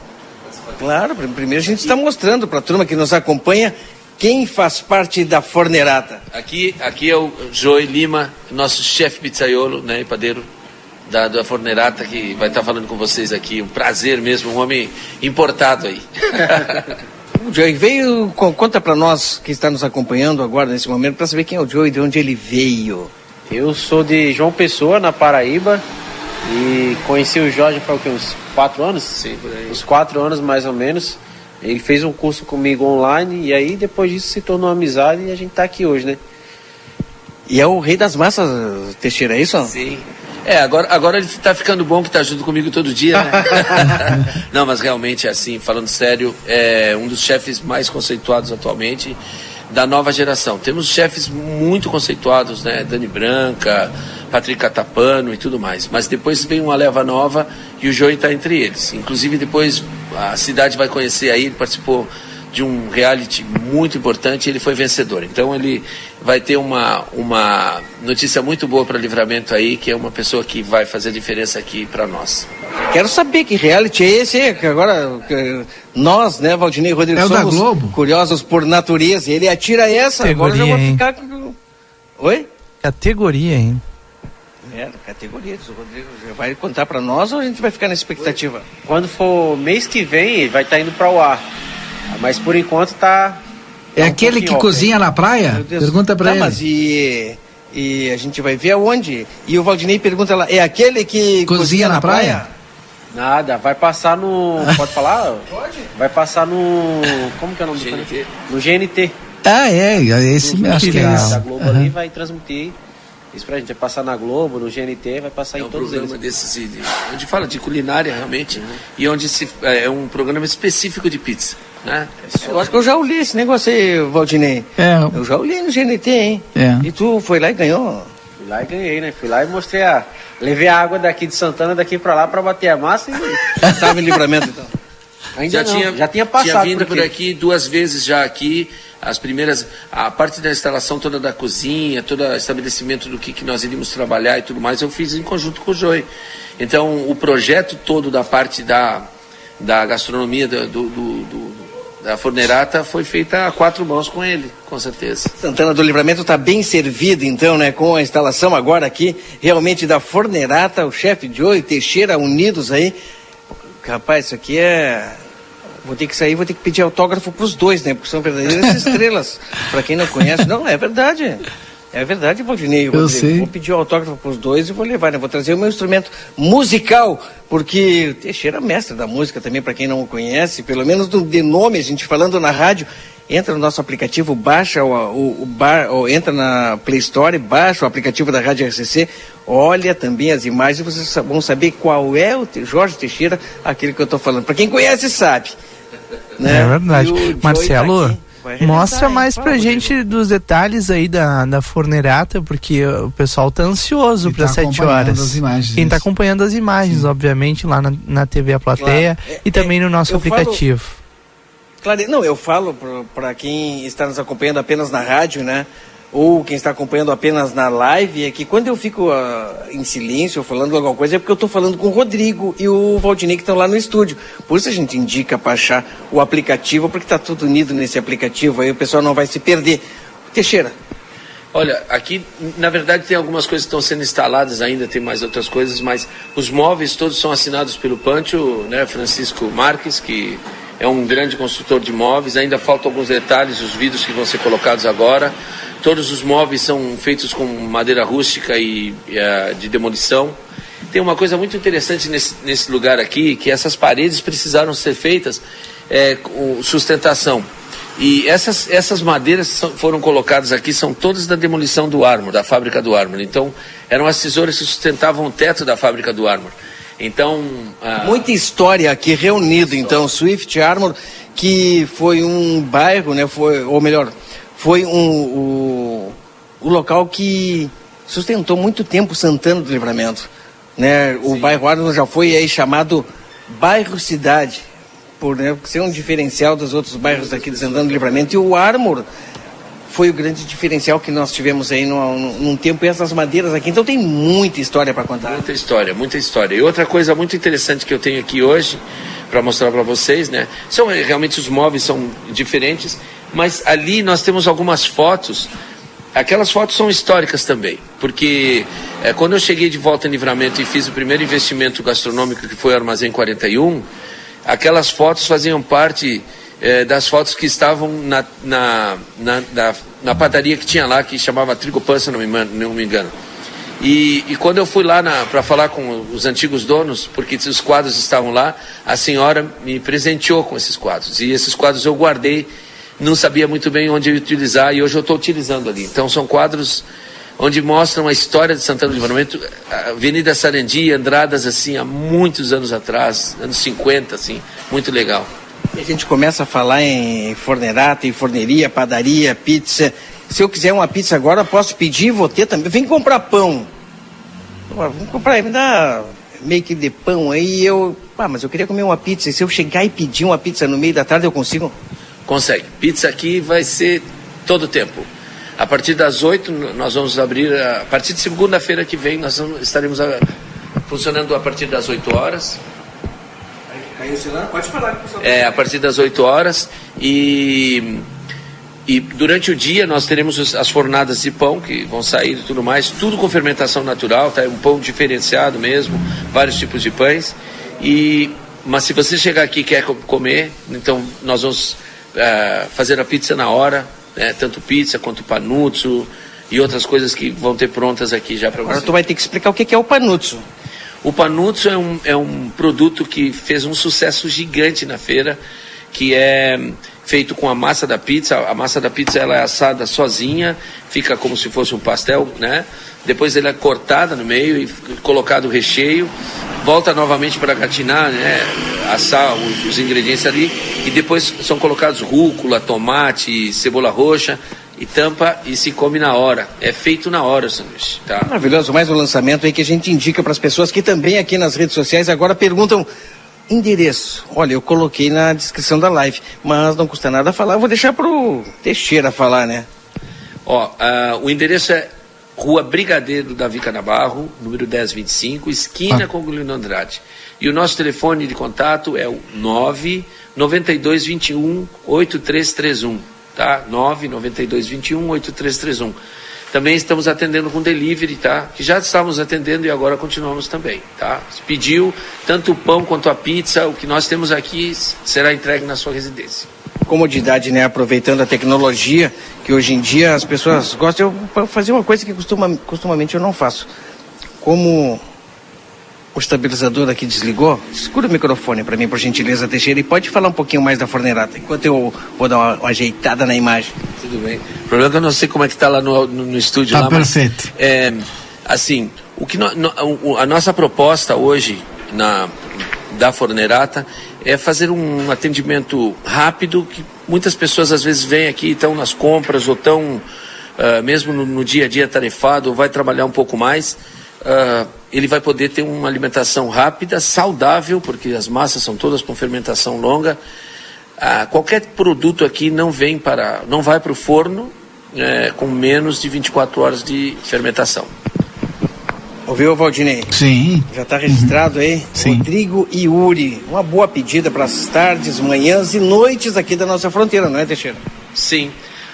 Claro, pr- primeiro a gente está mostrando para a turma que nos acompanha quem faz parte da Fornerata. Aqui, aqui é o Joey Lima, nosso chefe pizzaiolo, né, e padeiro da, da Fornerata, que vai estar falando com vocês aqui. Um prazer mesmo, um homem importado aí. O Joey veio, co- conta para nós que está nos acompanhando agora nesse momento para saber quem é o Joey, de onde ele veio. Eu sou de João Pessoa, na Paraíba, e conheci o Jorge quê, uns quatro anos? Sim, por aí. Uns quatro anos mais ou menos. Ele fez um curso comigo online e aí depois disso se tornou amizade e a gente tá aqui hoje, né? E é o rei das massas, Teixeira, é isso? Sim. É, agora, agora ele tá ficando bom que tá junto comigo todo dia, né? Não, mas realmente, assim, falando sério, é um dos chefes mais conceituados atualmente da nova geração. Temos chefes muito conceituados, né? Dani Branca, Patrick Catapano e tudo mais. Mas depois vem uma leva nova e o Joey está entre eles. Inclusive, depois a cidade vai conhecer aí, ele participou de um reality muito importante ele foi vencedor. Então ele vai ter uma, uma notícia muito boa para livramento aí, que é uma pessoa que vai fazer diferença aqui para nós. Quero saber que reality é esse, que agora que nós, né, Valdinei e Rodrigo, É somos Globo? curiosos por natureza. Ele atira essa, agora eu já vou Categoria, hein? ficar com... Oi? Categoria, hein? É, categoria. O Rodrigo vai contar para nós ou a gente vai ficar na expectativa? Quando for mês que vem, ele vai estar indo para o ar. Mas por enquanto tá. É tá um aquele que cozinha hein? na praia? Pergunta pra Tá, ele. mas e, e a gente vai ver aonde? E o Valdinei pergunta lá, é aquele que Cozinha na praia? Nada, vai passar no. Pode falar? Pode. Vai passar no. Como que é o nome do GNT. canal? No GNT. Ah, é, é esse No- acho que é esse. Globo Aham. ali vai transmitir. Isso pra gente vai passar na Globo, no GNT, vai passar É em um todos programa eles. desses de- de- onde fala de culinária realmente e onde se é um programa específico de pizza, né? Eu acho que eu já olhei esse negócio aí, Valdinei. É. Eu já olhei no GNT, hein? É. E tu foi lá e ganhou? Fui lá e ganhei, né? Fui lá e mostrei a. Levei a água daqui de Santana, daqui pra lá, pra bater a massa e. Tava em livramento então. Ainda já não, tinha já tinha passado vindo por por aqui duas vezes já aqui as primeiras a parte da instalação toda da cozinha todo o estabelecimento do que, que nós iríamos trabalhar e tudo mais eu fiz em conjunto com o Joey então o projeto todo da parte da da gastronomia do, do- do- da fornerata foi feita a quatro mãos com ele com certeza Santana do Livramento está bem servido, então, né? Com a instalação agora aqui, realmente da Fornerata, o chefe Joey, Teixeira unidos aí. Rapaz, isso aqui é. Vou ter que sair, vou ter que pedir autógrafo para os dois, né? Porque são verdadeiras estrelas. Para quem não conhece, não, é verdade. É verdade, Valdinei. Eu Rodrigo. sei. Vou pedir o autógrafo para os dois e vou levar, né? Vou trazer o meu instrumento musical, porque o Teixeira é mestre da música também, para quem não o conhece, pelo menos do, de nome, a gente falando na rádio. Entra no nosso aplicativo, baixa o, o, o bar, ou entra na Play Store, baixa o aplicativo da Rádio RCC, olha também as imagens e vocês vão saber qual é o Jorge Teixeira, aquele que eu estou falando. Para quem conhece, sabe. Né? É verdade. Joey Marcelo, tá mostra mais pra gente dos detalhes aí da, da fornerata, porque o pessoal tá ansioso para tá sete acompanhando horas. as imagens, Quem tá acompanhando as imagens, obviamente, lá na, na TV A Plateia Claro. É, e também no nosso eu falo- aplicativo. Claro, não, eu falo para quem está nos acompanhando apenas na rádio, né? Ou quem está acompanhando apenas na live, é que quando eu fico uh, em silêncio falando alguma coisa é porque eu estou falando com o Rodrigo e o Valdinei que estão lá no estúdio. Por isso a gente indica para achar o aplicativo, porque está tudo unido nesse aplicativo, aí o pessoal não vai se perder. Teixeira. Olha, aqui na verdade tem algumas coisas que estão sendo instaladas ainda, tem mais outras coisas, mas os móveis todos são assinados pelo Pancho, né, Francisco Marques, que é um grande construtor de móveis. Ainda faltam alguns detalhes, os vidros que vão ser colocados agora. Todos os móveis são feitos com madeira rústica e, e uh, de demolição. Tem uma coisa muito interessante nesse, nesse, lugar aqui, que essas paredes precisaram ser feitas é, com sustentação. E essas, essas madeiras são, foram colocadas aqui, são todas da demolição do Armor, da fábrica do Armor. Então, eram as tesouras que sustentavam o teto da fábrica do Armor. Então. Uh... Muita história aqui reunido, então, Swift Armor, que foi um bairro, né? Foi, ou melhor, foi um, o, o local que sustentou muito tempo Santana do Livramento. Né? O bairro Arno já foi aí chamado bairro cidade, por né, ser um diferencial dos outros bairros aqui de Santana do Livramento. E o Armor foi o grande diferencial que nós tivemos aí num, num tempo, e essas madeiras aqui. Então tem muita história para contar. Muita história, muita história. E outra coisa muito interessante que eu tenho aqui hoje, para mostrar para vocês, né? São realmente os móveis são diferentes mas ali nós temos algumas fotos. Aquelas fotos são históricas também, porque é, quando eu cheguei de volta em livramento e fiz o primeiro investimento gastronômico que foi o Armazém 41, aquelas fotos faziam parte é, das fotos que estavam na, na, na, na, na padaria que tinha lá, que chamava Trigo Pança, não me, não me engano. E, e, quando eu fui lá para falar com os antigos donos, porque os quadros estavam lá, a senhora me presenteou com esses quadros. E esses quadros eu guardei não sabia muito bem onde utilizar e hoje eu estou utilizando ali. Então são quadros onde mostram a história de Santana do Livramento, Avenida Sarandi, Andradas assim, há muitos anos atrás, anos 50, assim, muito legal. E a gente começa a falar em fornerata, em forneria, padaria, pizza. Se eu quiser uma pizza agora, posso pedir, vou ter também. Vem comprar pão. Vamos comprar, me dá meio que de pão aí. Eu, ah, mas eu queria comer uma pizza. E se eu chegar e pedir uma pizza no meio da tarde, eu consigo? Consegue. Pizza aqui vai ser todo o tempo. A partir das 8 nós vamos abrir, a partir de segunda-feira que vem nós estaremos funcionando a partir das 8 horas. Pode falar. É, a partir das 8 horas e, e durante o dia nós teremos as fornadas de pão que vão sair e tudo mais, tudo com fermentação natural, tá? Um pão diferenciado mesmo, vários tipos de pães. E, mas se você chegar aqui e quer comer, então nós vamos é, fazer a pizza na hora, né? tanto pizza quanto panuzzo e outras coisas que vão ter prontas aqui já para você. Agora tu vai ter que explicar o que é o panuzzo. O panuzzo é um, é um produto que fez um sucesso gigante na feira, que é feito com a massa da pizza. A massa da pizza ela é assada sozinha, fica como se fosse um pastel, né? Depois ela é cortada no meio e colocado o recheio volta novamente para gratinar, né, assar os, os, ingredientes ali e depois são colocados rúcula, tomate, cebola roxa e tampa e se come na hora. É feito na hora o sanduíche, tá? Maravilhoso, mais um lançamento aí que a gente indica para as pessoas que também aqui nas redes sociais agora perguntam endereço. Olha, eu coloquei na descrição da live, mas não custa nada falar, eu vou deixar pro Teixeira falar, né? Ó, uh, o endereço é Rua Brigadeiro Davi Canabarro, número 1025, esquina ah. com Gulino Andrade. E o nosso telefone de contato é o 99221 8331, tá? 99221 8331. Também estamos atendendo com delivery, tá? Que já estávamos atendendo e agora continuamos também, tá? Se pediu tanto o pão quanto a pizza, o que nós temos aqui será entregue na sua residência comodidade, né? Aproveitando a tecnologia, que hoje em dia as pessoas gostam. Eu fazer uma coisa que costuma, costumamente eu não faço. Como o estabilizador aqui desligou, escura o microfone para mim, por gentileza, Teixeira, e pode falar um pouquinho mais da fornerata, enquanto eu vou dar uma, uma ajeitada na imagem. Tudo bem. O problema é que eu não sei como é que está lá no, no, no estúdio. Tá lá, perfeito. Mas, é, assim, o que no, no, a nossa proposta hoje na, da fornerata é fazer um atendimento rápido, que muitas pessoas às vezes vêm aqui, estão nas compras ou estão, uh, mesmo no, no, dia a dia tarefado, ou vai trabalhar um pouco mais, uh, ele vai poder ter uma alimentação rápida, saudável, porque as massas são todas com fermentação longa. Uh, qualquer produto aqui não vem para, não vai para o forno, é, com menos de 24 horas de fermentação. Ouviu, Valdinei? Sim. Já está registrado aí? Sim. Rodrigo e Yuri. Uma boa pedida para as tardes, manhãs e noites aqui da nossa fronteira, não é, Teixeira? Sim.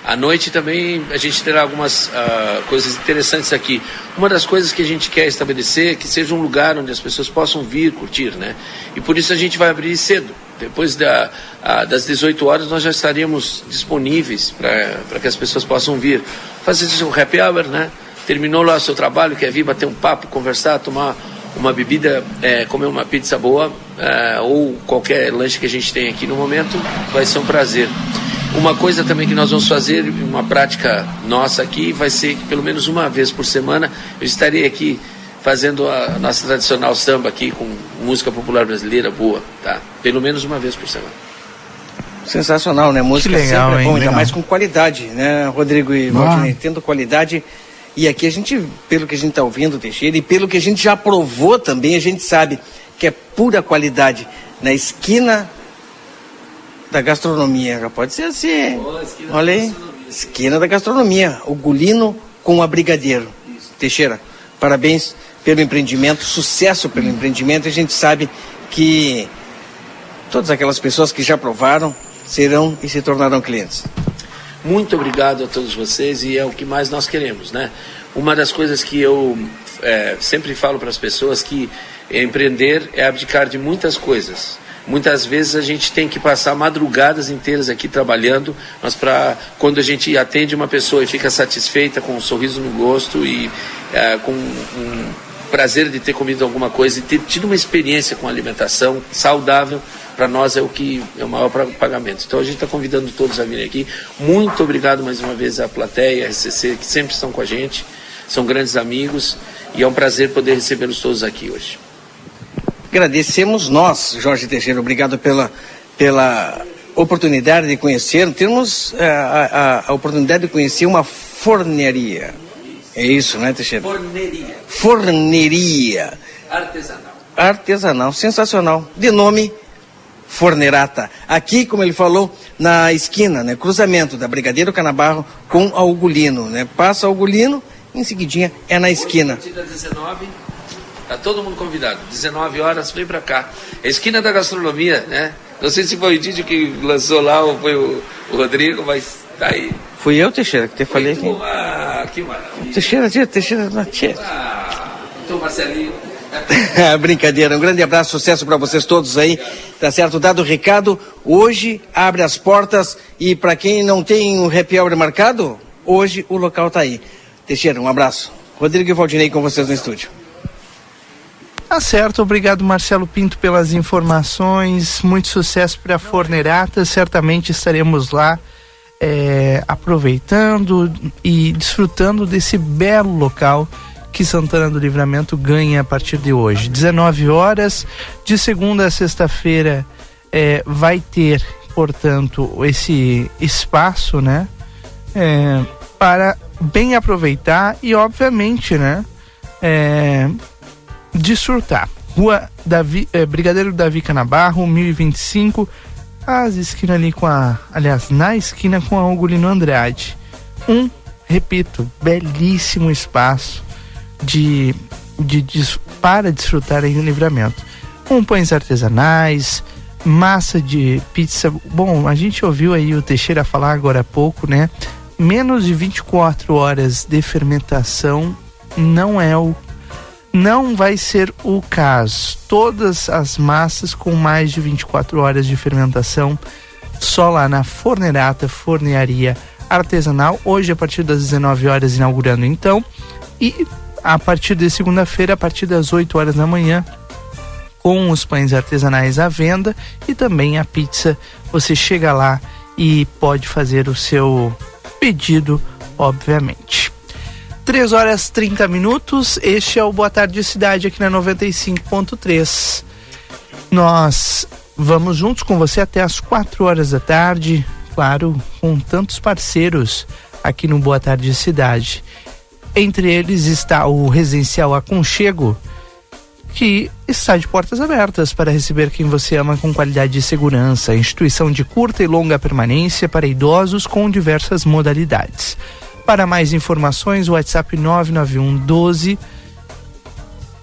À noite também a gente terá algumas ah, coisas interessantes aqui. Uma das coisas que a gente quer estabelecer é que seja um lugar onde as pessoas possam vir curtir, né? E por isso a gente vai abrir cedo. Depois da, ah, das 18 horas nós já estaríamos disponíveis para que as pessoas possam vir. Fazer seu happy hour, né? Terminou lá o seu trabalho, quer vir bater um papo, conversar, tomar uma bebida, eh, comer uma pizza boa eh, ou qualquer lanche que a gente tem aqui no momento, vai ser um prazer. Uma coisa também que nós vamos fazer, uma prática nossa aqui, vai ser que pelo menos uma vez por semana eu estarei aqui fazendo a nossa tradicional samba aqui com música popular brasileira boa, tá? Pelo menos uma vez por semana. Sensacional, né? Música Que legal, sempre é bom, hein? ainda Legal. mais com qualidade, né, Rodrigo e Ah. Valdinei? Tendo qualidade. E aqui a gente, pelo que a gente está ouvindo, Teixeira, e pelo que a gente já provou também, a gente sabe que é pura qualidade. Na esquina da gastronomia, já pode ser assim. Olha aí, esquina da gastronomia, o Gulino com a Brigadeiro. Teixeira, parabéns pelo empreendimento, sucesso pelo empreendimento. A gente sabe que todas aquelas pessoas que já provaram serão e se tornarão clientes. Muito obrigado a todos vocês e é o que mais nós queremos, né? Uma das coisas que eu é, sempre falo para as pessoas que empreender é abdicar de muitas coisas. Muitas vezes a gente tem que passar madrugadas inteiras aqui trabalhando, mas para quando a gente atende uma pessoa e fica satisfeita com um sorriso no gosto e é, com um prazer de ter comido alguma coisa e ter tido uma experiência com alimentação saudável, para nós é o que é o maior pagamento. Então a gente está convidando todos a virem aqui. Muito obrigado mais uma vez à plateia, à RCC, que sempre estão com a gente. São grandes amigos e é um prazer poder recebê-los todos aqui hoje. Agradecemos nós, Jorge Teixeira, obrigado pela, pela oportunidade de conhecer. Temos eh, a, a- a oportunidade de conhecer uma forneria. É isso, né, Teixeira? Forneria Forneria artesanal. artesanal, sensacional, de nome Fornerata. Aqui, como ele falou, na esquina, né, cruzamento da Brigadeiro Canabarro com Algolino, né? Passa Algolino, em seguidinha é na esquina. A partir das 19, tá todo mundo convidado. 19 horas, vem para cá. É esquina da gastronomia, né? Não sei se foi o Didi que lançou lá ou foi o, o Rodrigo, mas tá aí. Fui eu, Teixeira, que te falei aqui. Ah, que maravilha. Teixeira, tia, Teixeira, não, tia. Ah, então Marcelinho. Brincadeira, um grande abraço, sucesso para vocês todos aí, tá certo? Dado o recado, hoje abre as portas e para quem não tem um happy hour marcado, hoje o local tá aí. Teixeira, um abraço. Rodrigo e Valdinei com vocês no estúdio. Tá certo, obrigado Marcelo Pinto pelas informações, muito sucesso para a Fornerata, certamente estaremos lá é, aproveitando e desfrutando desse belo local que Santana do Livramento ganha a partir de hoje. 19 horas, de segunda a sexta-feira é, vai ter, portanto, esse espaço, né? é, para bem aproveitar e, obviamente, né? É, desfrutar. Rua Davi, eh, Brigadeiro Davi Canabarro, 1025, as esquinas ali com a. Aliás, na esquina com a Ugolino Andrade. Um, repito, belíssimo espaço de, de, des- para desfrutar em livramento. Com pães artesanais, massa de pizza. Bom, a gente ouviu aí o Teixeira falar agora há pouco, né? Menos de 24 horas de fermentação não é o não vai ser o caso. Todas as massas com mais de 24 horas de fermentação, só lá na Fornerata Fornearia Artesanal, hoje a partir das 19 horas inaugurando então, e a partir de segunda-feira, a partir das 8 horas da manhã, com os pães artesanais à venda e também a pizza. Você chega lá e pode fazer o seu pedido, obviamente. 3 horas 30 minutos. Este é o Boa Tarde Cidade aqui na 95.3. Nós vamos juntos com você até as 4 horas da tarde, claro, com tantos parceiros aqui no Boa Tarde Cidade. Entre eles está o Residencial Aconchego, que está de portas abertas para receber quem você ama com qualidade e segurança. Instituição de curta e longa permanência para idosos com diversas modalidades. Para mais informações, WhatsApp 991 12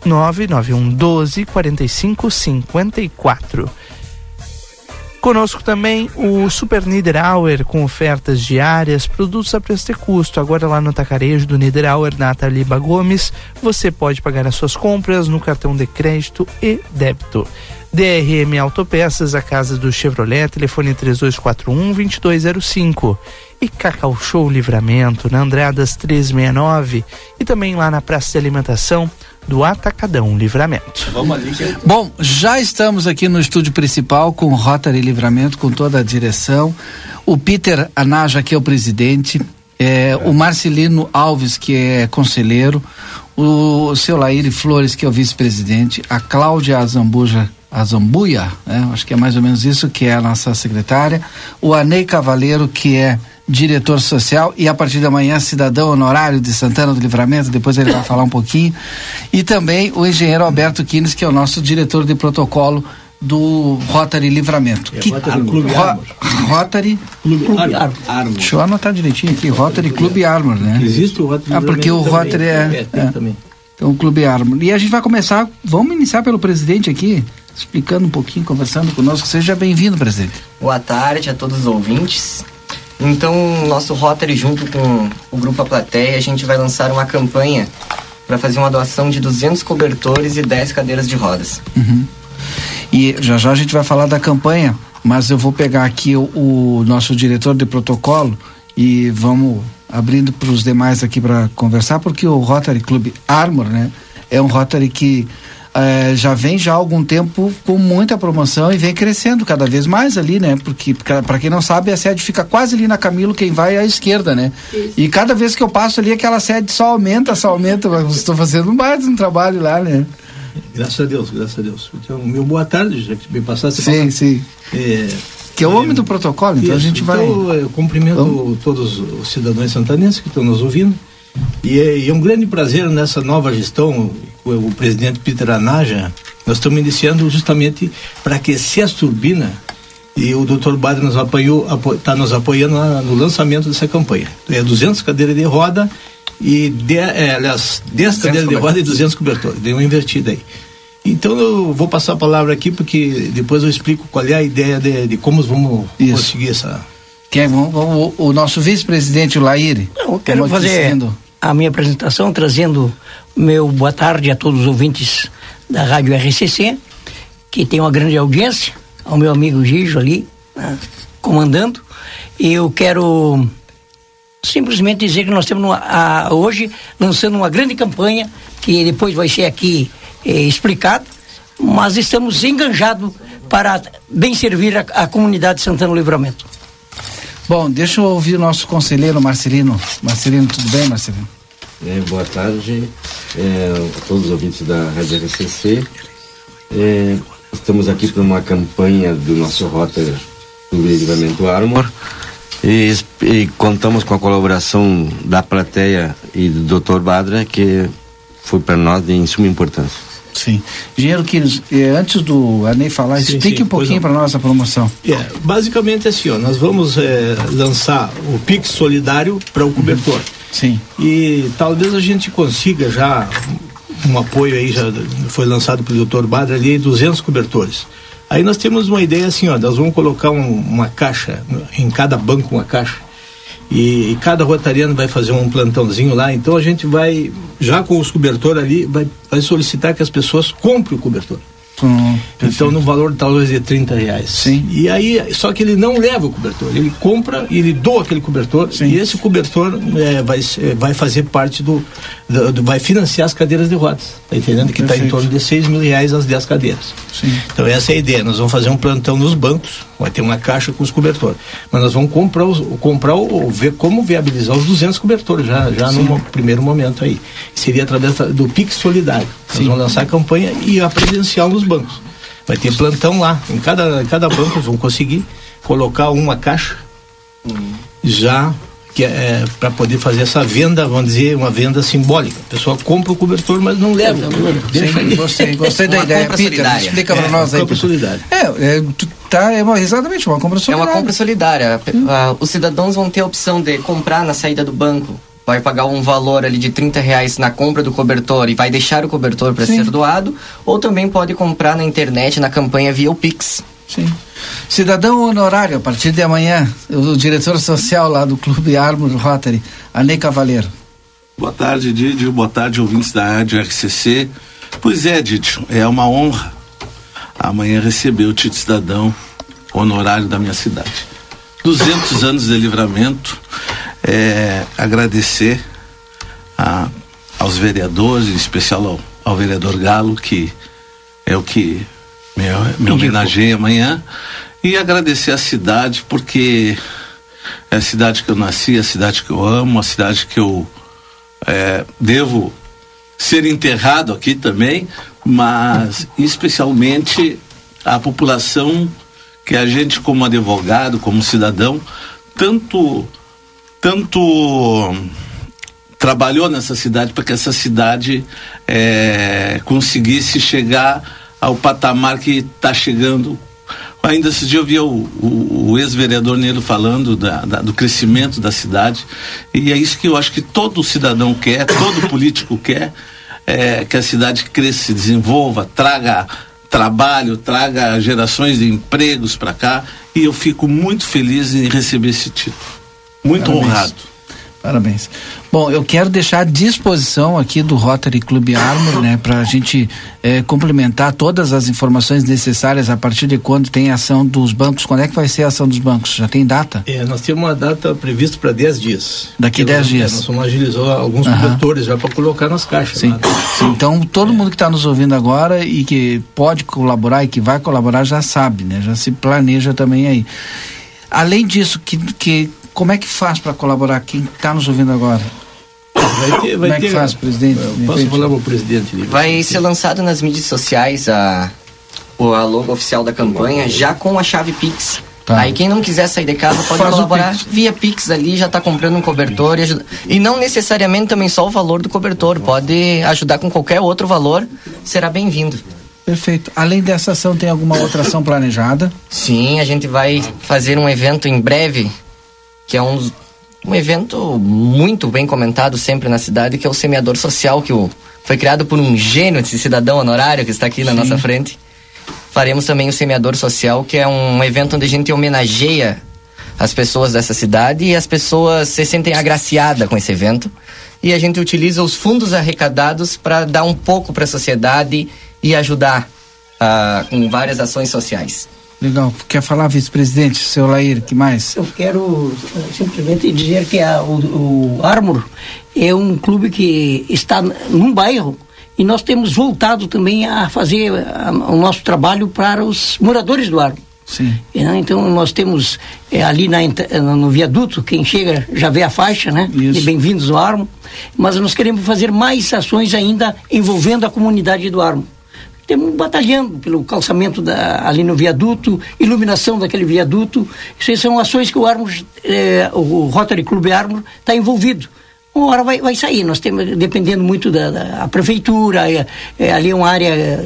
991 12 45 54. Conosco também o Super Niederauer com ofertas diárias, produtos a preço de custo. Agora lá no tacarejo do Niederauer, na Ataliba Gomes, você pode pagar as suas compras no cartão de crédito e débito. DRM Autopeças, a casa do Chevrolet, telefone 3241-2205. E Cacau Show Livramento, na Andradas 369. E também lá na Praça de Alimentação do Atacadão Livramento. Vamos ali. Bom, já estamos aqui no estúdio principal com o Rotary Livramento, com toda a direção. O Peter Anaja, que é o presidente. É, o Marcelino Alves, que é conselheiro. O seu Laíre Flores, que é o vice-presidente. A Cláudia Azambuja Azambuia, né? acho que é mais ou menos isso, que é a nossa secretária. O Anei Cavaleiro, que é diretor social e a partir da manhã cidadão honorário de Santana do Livramento, depois ele vai falar um pouquinho. E também o engenheiro Alberto Quines, que é o nosso diretor de protocolo do Rotary Livramento. É, que, Rotary Clube Ro- Armor. Rotary Clube Clube Armor. Armor. Armor. Deixa eu anotar direitinho aqui, Rotary Clube Armor, né? Existe o Rotary Ah, porque o Rotary também. é, É, é. também. Então o Clube Armor. E a gente vai começar, vamos iniciar pelo presidente aqui, explicando um pouquinho, conversando conosco. Seja bem-vindo, presidente. Boa tarde a todos os ouvintes. Então, nosso Rotary, junto com o Grupo A Plateia, a gente vai lançar uma campanha para fazer uma doação de 200 cobertores e 10 cadeiras de rodas. Uhum. E já já a gente vai falar da campanha, mas eu vou pegar aqui o, o nosso diretor de protocolo e vamos abrindo para os demais aqui para conversar, porque o Rotary Club Armor, né, é um Rotary que eh, já vem já há algum tempo com muita promoção e vem crescendo cada vez mais ali, né? Porque para quem não sabe, a sede fica quase ali na Camilo, quem vai é à esquerda, né? E cada vez que eu passo ali, aquela sede só aumenta, só aumenta. Mas estou fazendo mais um trabalho lá, né? Graças a Deus, graças a Deus. Então, meu boa tarde, já que me passasse. Sim, sim. É, Que é o homem do protocolo, então a Isso, gente vai. então, eu cumprimento todos os cidadãos santanenses que estão nos ouvindo. E é, e é um grande prazer nessa nova gestão, o, o presidente Peter Anaja, nós estamos iniciando justamente para aquecer as turbinas e o Dr. Badre nos apoiou, está nos apoiando na- no lançamento dessa campanha. É 200 cadeiras de roda e, de, é, aliás, 10 cadeiras de roda e 200 cobertores. Deu uma invertida aí. Então eu vou passar a palavra aqui porque depois eu explico qual é a ideia de, de como vamos conseguir essa. Quem é, vamos- o, o nosso vice-presidente, o Laíre. Eu quero aqui fazer a minha apresentação trazendo meu boa tarde a todos os ouvintes da Rádio RCC, que tem uma grande audiência, ao meu amigo Gijo ali, né, comandando. E eu quero simplesmente dizer que nós estamos numa- a- hoje lançando uma grande campanha, que depois vai ser aqui eh, explicado, mas estamos enganjados para bem servir a, a comunidade de Santana Livramento. Bom, deixa eu ouvir o nosso conselheiro Marcelino. Marcelino, tudo bem, Marcelino? É, boa tarde é, a todos os ouvintes da Rádio RCC. É, estamos aqui para uma campanha do nosso Rotary do Livramento Armor e, e contamos com a colaboração da plateia e do Dr. Badra, que foi para nós de suma importância. Sim. Engenheiro Quires, eh, antes do Anei falar, Sim, explique sim, um pouquinho para nós a promoção. É, basicamente assim, ó, nós vamos é, lançar o Pix Solidário para o cobertor. Sim. E talvez a gente consiga já um apoio aí, já foi lançado pelo Dr. Badra ali, 200 cobertores. Aí nós temos uma ideia assim, ó, nós vamos colocar um- uma caixa, em cada banco uma caixa, e, e cada rotariano vai fazer um plantãozinho lá, então a gente vai, já com os cobertores ali, vai, vai solicitar que as pessoas comprem o cobertor. Hum, Então, no valor talvez de 30 reais. Sim. E aí, só que ele não leva o cobertor, ele compra e ele doa aquele cobertor. E esse cobertor é, vai, ser- vai fazer parte do, do- do- vai financiar as cadeiras de rodas. Tá entendendo? Que está em torno de 6 mil reais as 10 cadeiras. Sim. Então, essa é a ideia. Nós vamos fazer um plantão nos bancos, vai ter uma caixa com os cobertores. Mas nós vamos comprar, os, comprar ou ver como viabilizar os 200 cobertores já, já Sim. no primeiro momento aí. Seria através do Pix Solidário. Nós vamos lançar a campanha e a presencial nos bancos. Vai ter plantão lá. Em cada, em cada banco vão conseguir colocar uma caixa já que é para poder fazer essa venda, vamos dizer, uma venda simbólica. A pessoa compra o cobertor, mas não leva. Deixa Sim, gostei, gostei da ideia. Peter, solidária. explica para É, nós aí. compra solidária. É, é, tá, é uma, exatamente, uma compra É solidária. uma compra solidária. Ah, os cidadãos vão ter a opção de comprar na saída do banco vai pagar um valor ali de 30 reais na compra do cobertor e vai deixar o cobertor para ser doado, ou também pode comprar na internet na campanha via o Pix. Sim. Cidadão honorário, a partir de amanhã, o diretor social lá do Clube Armor Rotary, Anei Cavaleiro. Boa tarde, Didio. Boa tarde, ouvintes da Rádio RCC. Pois é, Didio, é uma honra amanhã receber o título de cidadão honorário da minha cidade. 200 anos de livramento, é, agradecer a, aos vereadores, em especial ao, ao, vereador Galo, que é o que me, me homenageia amanhã, e agradecer a cidade, porque é a cidade que eu nasci, a cidade que eu amo, a cidade que eu é, devo ser enterrado aqui também, mas especialmente a população que a gente como advogado, como cidadão, tanto tanto trabalhou nessa cidade para que essa cidade é, conseguisse chegar ao patamar que está chegando. Ainda esses dias eu vi o, o, o ex-vereador Nelo falando da, da, do crescimento da cidade, e é isso que eu acho que todo cidadão quer, todo político quer, é, que a cidade cresça, se desenvolva, traga trabalho, traga gerações de empregos para cá, e eu fico muito feliz em receber esse título. Muito Parabéns. honrado. Parabéns. Bom, eu quero deixar à disposição aqui do Rotary Club Armor, né, para a gente eh, complementar todas as informações necessárias a partir de quando tem ação dos bancos. Quando é que vai ser a ação dos bancos? Já tem data? É, nós temos uma data prevista para 10 dias. Daqui 10 dias. É, nós vamos agilizar alguns uhum. já para colocar nas caixas. Sim. Sim. Então, todo mundo que está nos ouvindo agora e que pode colaborar e que vai colaborar já sabe, né? Já se planeja também aí. Além disso, que, que como é que faz para colaborar? Quem está nos ouvindo agora? Vai ter, vai como é que ter, faz, presidente? Posso falar para o presidente? Vai ser lançado nas mídias sociais a, a logo oficial da campanha, já com a chave Pix. Tá. Aí quem não quiser sair de casa pode Faz colaborar Pix. via Pix ali, já está comprando um cobertor e, ajuda... e não necessariamente também só o valor do cobertor, pode ajudar com qualquer outro valor, será bem-vindo. Perfeito. Além dessa ação, tem alguma outra ação planejada? Sim, a gente vai fazer um evento em breve que é um, um evento muito bem comentado sempre na cidade, que é o Semeador Social, que o, foi criado por um gênio, esse cidadão honorário que está aqui na Sim. nossa frente. Faremos também o Semeador Social, que é um evento onde a gente homenageia as pessoas dessa cidade e as pessoas se sentem agraciadas com esse evento. E a gente utiliza os fundos arrecadados para dar um pouco para a sociedade e ajudar uh, com várias ações sociais. Legal. Quer falar, vice-presidente, seu Lair, que mais? Eu quero eh, simplesmente dizer que a, o, o Armor é um clube que está num bairro e nós temos voltado também a fazer a, o nosso trabalho para os moradores do Armor. Sim. Então nós temos é, ali na, no viaduto, quem chega já vê a faixa, né? Isso. De bem-vindos ao Armo. Mas nós queremos fazer mais ações ainda envolvendo a comunidade do Armo temos batalhando pelo calçamento da, ali no viaduto, iluminação daquele viaduto. Isso são ações que o Armor, eh, o Rotary Club Armor está envolvido. Uma hora vai, vai sair, nós temos, dependendo muito da, da prefeitura, é, é, ali é uma área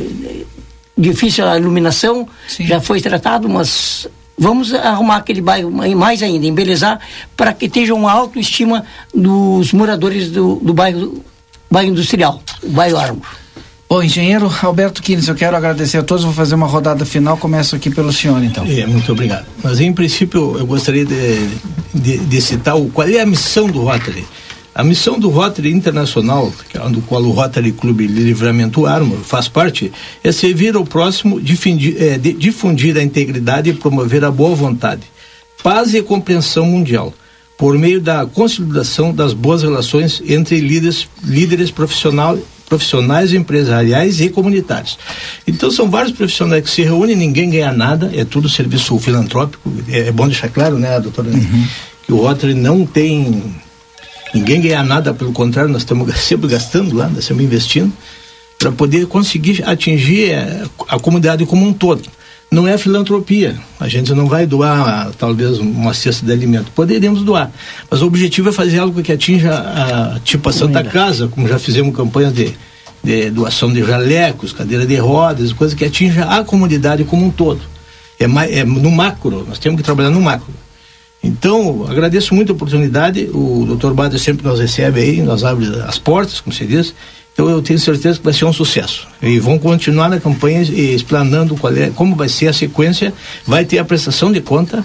difícil a iluminação, Sim. já foi tratado, mas vamos arrumar aquele bairro mais ainda, embelezar, para que tenha uma autoestima dos moradores do, do bairro, bairro industrial, o bairro Armor. Bom, engenheiro Alberto Quines, eu quero agradecer a todos. Vou fazer uma rodada final. Começo aqui pelo senhor, então. É, muito obrigado. Mas, em princípio, eu gostaria de, de, de citar o, qual é a missão do Rotary. A missão do Rotary Internacional, é do qual o Rotary Clube de Livramento Armor faz parte, é servir ao próximo, difundir, é, difundir a integridade e promover a boa vontade, paz e compreensão mundial, por meio da consolidação das boas relações entre líderes, líderes profissionais profissionais empresariais e comunitários. Então são vários profissionais que se reúnem, ninguém ganha nada, é tudo serviço filantrópico. É, é bom deixar claro, né, doutora, uhum. que o Rotary não tem ninguém ganha nada, pelo contrário, nós estamos sempre gastando lá, nós estamos investindo para poder conseguir atingir a, é, a comunidade como um todo não é filantropia. A gente não vai doar talvez uma cesta de alimento. Poderíamos doar, mas o objetivo é fazer algo que atinja a, tipo a Santa Casa, como já fizemos campanhas de, de doação de jalecos, cadeira de rodas, coisas que atinja a comunidade como um todo. É, é no macro, nós temos que trabalhar no macro. Então, agradeço muito a oportunidade. O Dr. Bader sempre nos recebe aí, nos abre as portas, como se diz. Então, eu tenho certeza que vai ser um sucesso. E vão continuar na campanha explanando qual é, como vai ser a sequência. Vai ter a prestação de conta,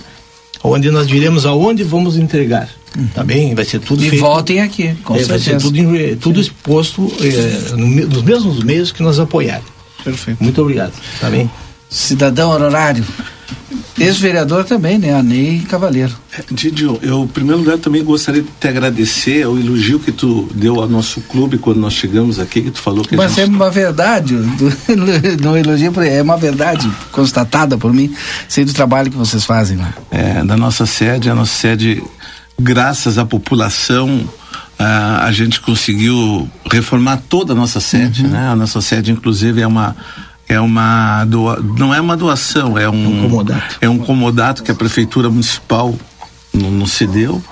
onde nós diremos aonde vamos entregar. Tá bem? Vai ser tudo E feito. voltem aqui, com É, vai ser certeza. tudo, tudo exposto é, no nos mesmos meios que nós apoiarem. Perfeito. Muito obrigado. Tá bem? Cidadão honorário. Ex-vereador também, né? Anei Cavaleiro. Didio, eu em primeiro lugar também gostaria de te agradecer ao elogio que tu deu ao nosso clube quando nós chegamos aqui, que tu falou que a Mas gente é uma verdade, não elogio, é uma verdade constatada por mim, sei do trabalho que vocês fazem lá. é, da nossa sede, a nossa sede, graças à população, ah, a gente conseguiu reformar toda a nossa sede, né? A nossa sede, inclusive, é uma é uma doa, não é uma doação, é um, comodato. é um comodato que a prefeitura municipal no- nos cedeu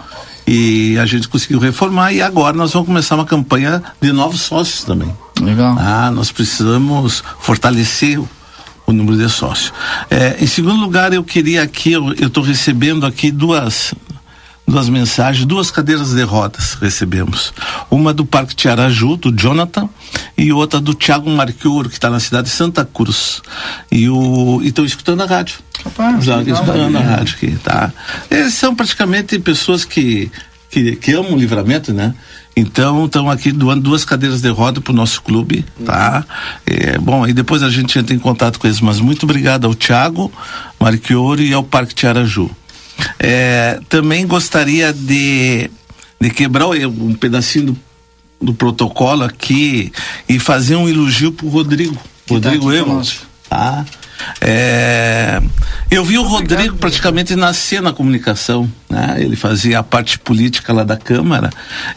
e a gente conseguiu reformar e agora nós vamos começar uma campanha de novos sócios também. Legal. Ah, nós precisamos fortalecer o, o número de sócios. É, em segundo lugar, eu queria aqui, eu estou recebendo aqui duas duas mensagens, duas cadeiras de rodas recebemos. Uma do Parque Tiaraju, do Jonathan, e outra do Tiago Marchioro, que está na cidade de Santa Cruz. E o e estão escutando a rádio. Rapaz, Já escutando a rádio aqui, tá? Eles são praticamente pessoas que, que, que amam o livramento, né? Então, estão aqui doando duas cadeiras de roda para o nosso clube, tá? É, bom, aí depois a gente entra em contato com eles, mas muito obrigado ao Tiago Marchioro e ao Parque Tiaraju. É, também gostaria de, de quebrar um pedacinho do, do protocolo aqui e fazer um elogio pro Rodrigo. Rodrigo aqui Emos, tá? É, eu vi o Rodrigo praticamente nascer na comunicação, né? Ele fazia a parte política lá da Câmara,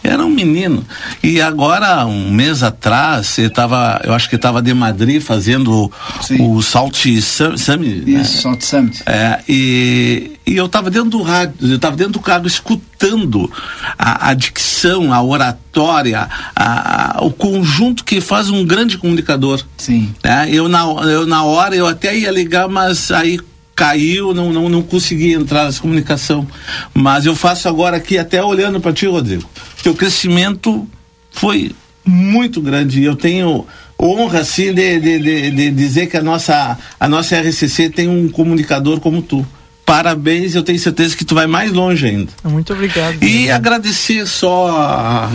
era um menino. E agora, um mês atrás, ele tava, eu acho que estava de Madrid fazendo o, o Salt Sum- Summit. né? Isso, Salt Summit. É, e, e eu estava dentro do rádio, eu estava dentro do carro escutando a, a dicção, a oratória, a- a- o conjunto que faz um grande comunicador. Sim. Né? Eu, na, eu na hora eu até ia ligar, mas aí caiu, não, não, não consegui entrar nessa comunicação. Mas eu faço agora aqui, até olhando para ti, Rodrigo. Teu crescimento foi muito grande. E eu tenho honra, assim, de, de, de, de dizer que a nossa, a nossa RCC tem um comunicador como tu. Parabéns, eu tenho certeza que tu vai mais longe ainda. Muito obrigado. E agradecer só a,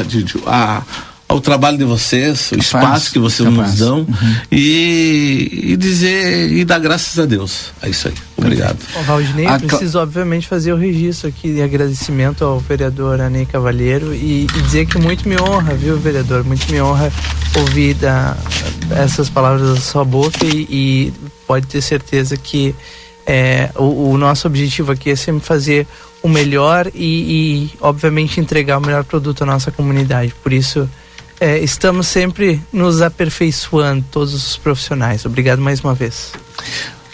a- ao trabalho de vocês, o espaço que vocês nos dão e, e dizer e dar graças a Deus. É isso aí. Obrigado. Ô, Valdinei, A cla- preciso obviamente fazer o registro aqui de agradecimento ao vereador Anei Cavalheiro e, e dizer que muito me honra, viu, vereador? Muito me honra ouvir da, essas palavras da sua boca e, e pode ter certeza que é, o, o nosso objetivo aqui é sempre fazer o melhor e, e, obviamente, entregar o melhor produto à nossa comunidade. Por isso, é, estamos sempre nos aperfeiçoando, todos os profissionais. Obrigado mais uma vez.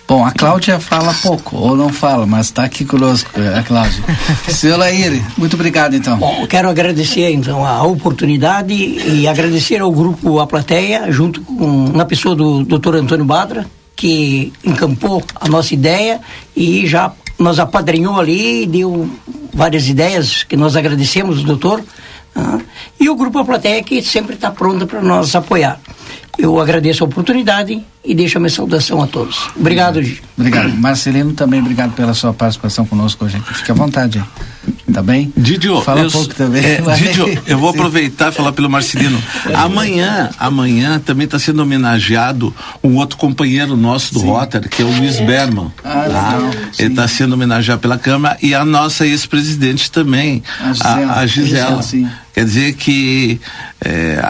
Bom, a Cláudia fala pouco, ou não fala, mas está aqui conosco, a Cláudia. Senhor Laíre, muito obrigado então. Bom, eu quero agradecer então a oportunidade e agradecer ao grupo A Plateia, junto com na pessoa do Dr. Antônio Badra, que encampou a nossa ideia e já nos apadrinhou ali e deu várias ideias que nós agradecemos, doutor. Ah, e o grupo A Plateia que sempre está pronto para nos apoiar. Eu agradeço a oportunidade e deixo a minha saudação a todos. Obrigado, Gigi. Obrigado. Marcelino também, obrigado pela sua participação conosco hoje. aqui. Fique à vontade. Tá bem? Didio, Fala eu, pouco também. é. Didio, eu vou aproveitar e falar pelo Marcelino. Amanhã, amanhã também está sendo homenageado um outro companheiro nosso do Rotary, que é o Luiz Berman. Ah, tá? Ele está sendo homenageado pela Câmara e a nossa ex-presidente também, A Gisela. a, a Gisela. Gisela, sim. Quer dizer que é,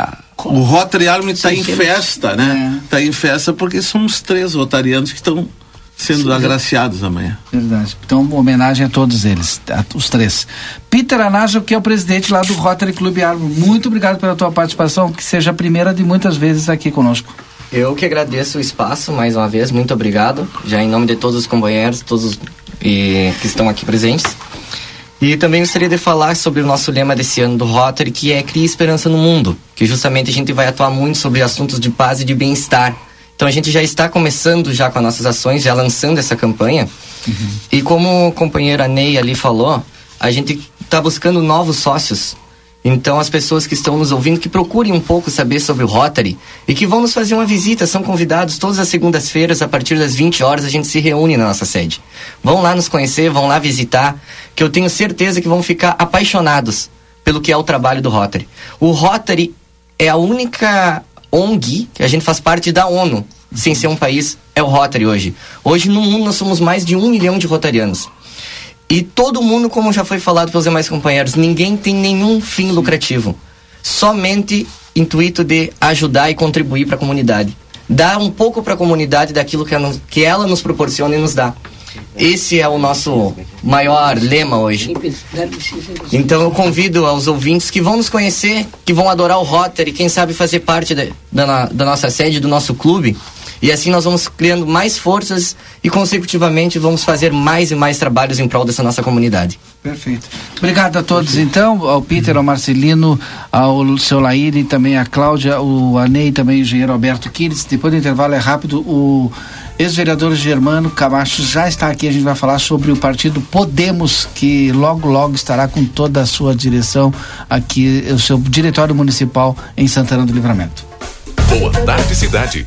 o Rotary Army está em festa, né? Está em festa porque somos três rotarianos que estão sendo Sim. agraciados amanhã. Verdade. Então, uma homenagem a todos eles, a- os três. Peter Anajo, que é o presidente lá do Rotary Clube Árvore. Muito obrigado pela tua participação, que seja a primeira de muitas vezes aqui conosco. Eu que agradeço o espaço mais uma vez, muito obrigado. Já em nome de todos os companheiros, todos os, e, que estão aqui presentes. E também gostaria de falar sobre o nosso lema desse ano do Rotary, que é Cria Esperança no Mundo, que justamente a gente vai atuar muito sobre assuntos de paz e de bem-estar. Então a gente já está começando já com as nossas ações, já lançando essa campanha. E como o companheiro Ney ali falou, a gente está buscando novos sócios. Então, as pessoas que estão nos ouvindo, que procurem um pouco saber sobre o Rotary e que vão nos fazer uma visita, são convidados todas as segundas-feiras, a partir das 20 horas, a gente se reúne na nossa sede. Vão lá nos conhecer, vão lá visitar, que eu tenho certeza que vão ficar apaixonados pelo que é o trabalho do Rotary. O Rotary é a única ONG que a gente faz parte da ONU, sem ser um país, é o Rotary hoje. Hoje no mundo nós somos mais de um milhão de rotarianos. E todo mundo, como já foi falado pelos demais companheiros, ninguém tem nenhum fim lucrativo. Somente intuito de ajudar e contribuir para a comunidade. Dar um pouco para a comunidade daquilo que ela, que ela nos proporciona e nos dá. Esse é o nosso maior lema hoje. Então eu convido aos ouvintes que vão nos conhecer, que vão adorar o Rotary, quem sabe fazer parte da, da, da nossa sede, do nosso clube. E assim nós vamos criando mais forças e consecutivamente vamos fazer mais e mais trabalhos em prol dessa nossa comunidade. Perfeito. Obrigado a todos, então, ao Peter, ao Marcelino, ao seu Laíre, também a Cláudia, o Anei, também o engenheiro Alberto Quires. Depois do intervalo é rápido, o ex-vereador Germano Camacho já está aqui. A gente vai falar sobre o partido Podemos, que logo, logo estará com toda a sua direção aqui, o seu diretório municipal em Santana do Livramento. Boa tarde, cidade.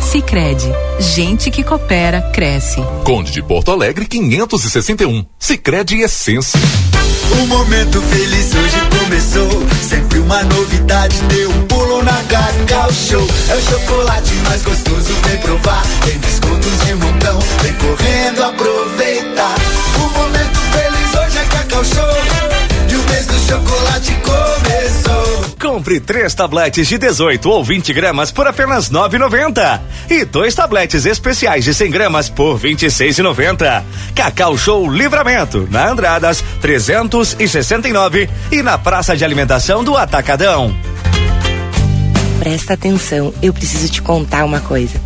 Sicredi, gente que coopera cresce. Conde de Porto Alegre 561. Sicredi Essência. O momento feliz hoje começou. Sempre uma novidade, deu um pulo na Cacau Show. É o chocolate mais gostoso, vem provar. Tem descontos de montão, vem correndo aproveitar. O momento feliz hoje é Cacau Show. E o mês do chocolate. Compre três tabletes de 18 ou 20 gramas por apenas 9,90 e dois tabletes especiais de 100 gramas por 26,90. Cacau Show Livramento na Andradas 369 e na Praça de Alimentação do Atacadão. Presta atenção, eu preciso te contar uma coisa.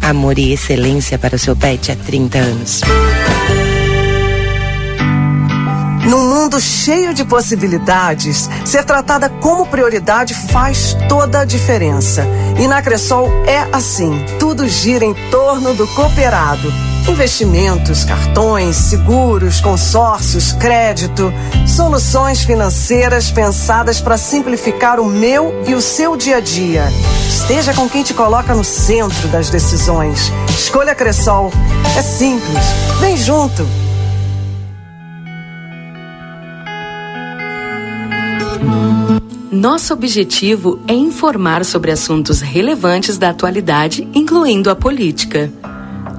Amor e excelência para o seu pet há 30 anos. Num mundo cheio de possibilidades, ser tratada como prioridade faz toda a diferença. E na Cressol é assim: tudo gira em torno do cooperado. Investimentos, cartões, seguros, consórcios, crédito, soluções financeiras pensadas para simplificar o meu e o seu dia a dia. Esteja com quem te coloca no centro das decisões. Escolha Cressol. É simples. Vem junto. Nosso objetivo é informar sobre assuntos relevantes da atualidade, incluindo a política.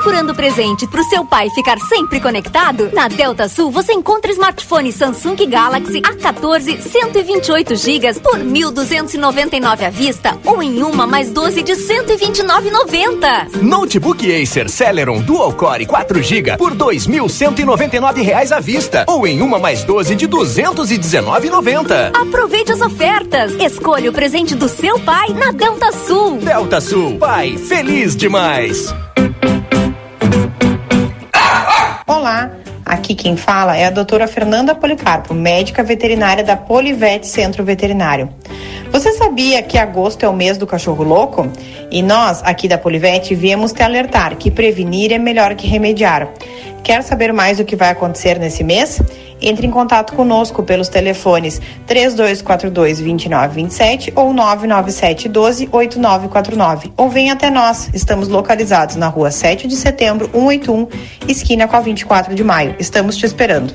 Procurando presente pro seu pai ficar sempre conectado? Na Delta Sul você encontra smartphone Samsung Galaxy A14 128 GB por 1.299 à vista ou em uma mais 12 de 129,90. Notebook Acer Celeron Dual Core 4 GB por 2.199 reais à vista ou em uma mais 12 de 219,90. Aproveite as ofertas. Escolha o presente do seu pai na Delta Sul. Delta Sul, pai feliz demais. Olá, aqui quem fala é a doutora Fernanda Policarpo, médica veterinária da Polivete Centro Veterinário. Você sabia que agosto é o mês do cachorro louco? E nós, aqui da Polivete, viemos te alertar que prevenir é melhor que remediar. Quer saber mais o que vai acontecer nesse mês? Entre em contato conosco pelos telefones 3242 2927 ou 997 12 8949 ou venha até nós. Estamos localizados na rua 7 de setembro, 181, esquina com a 24 de maio. Estamos te esperando.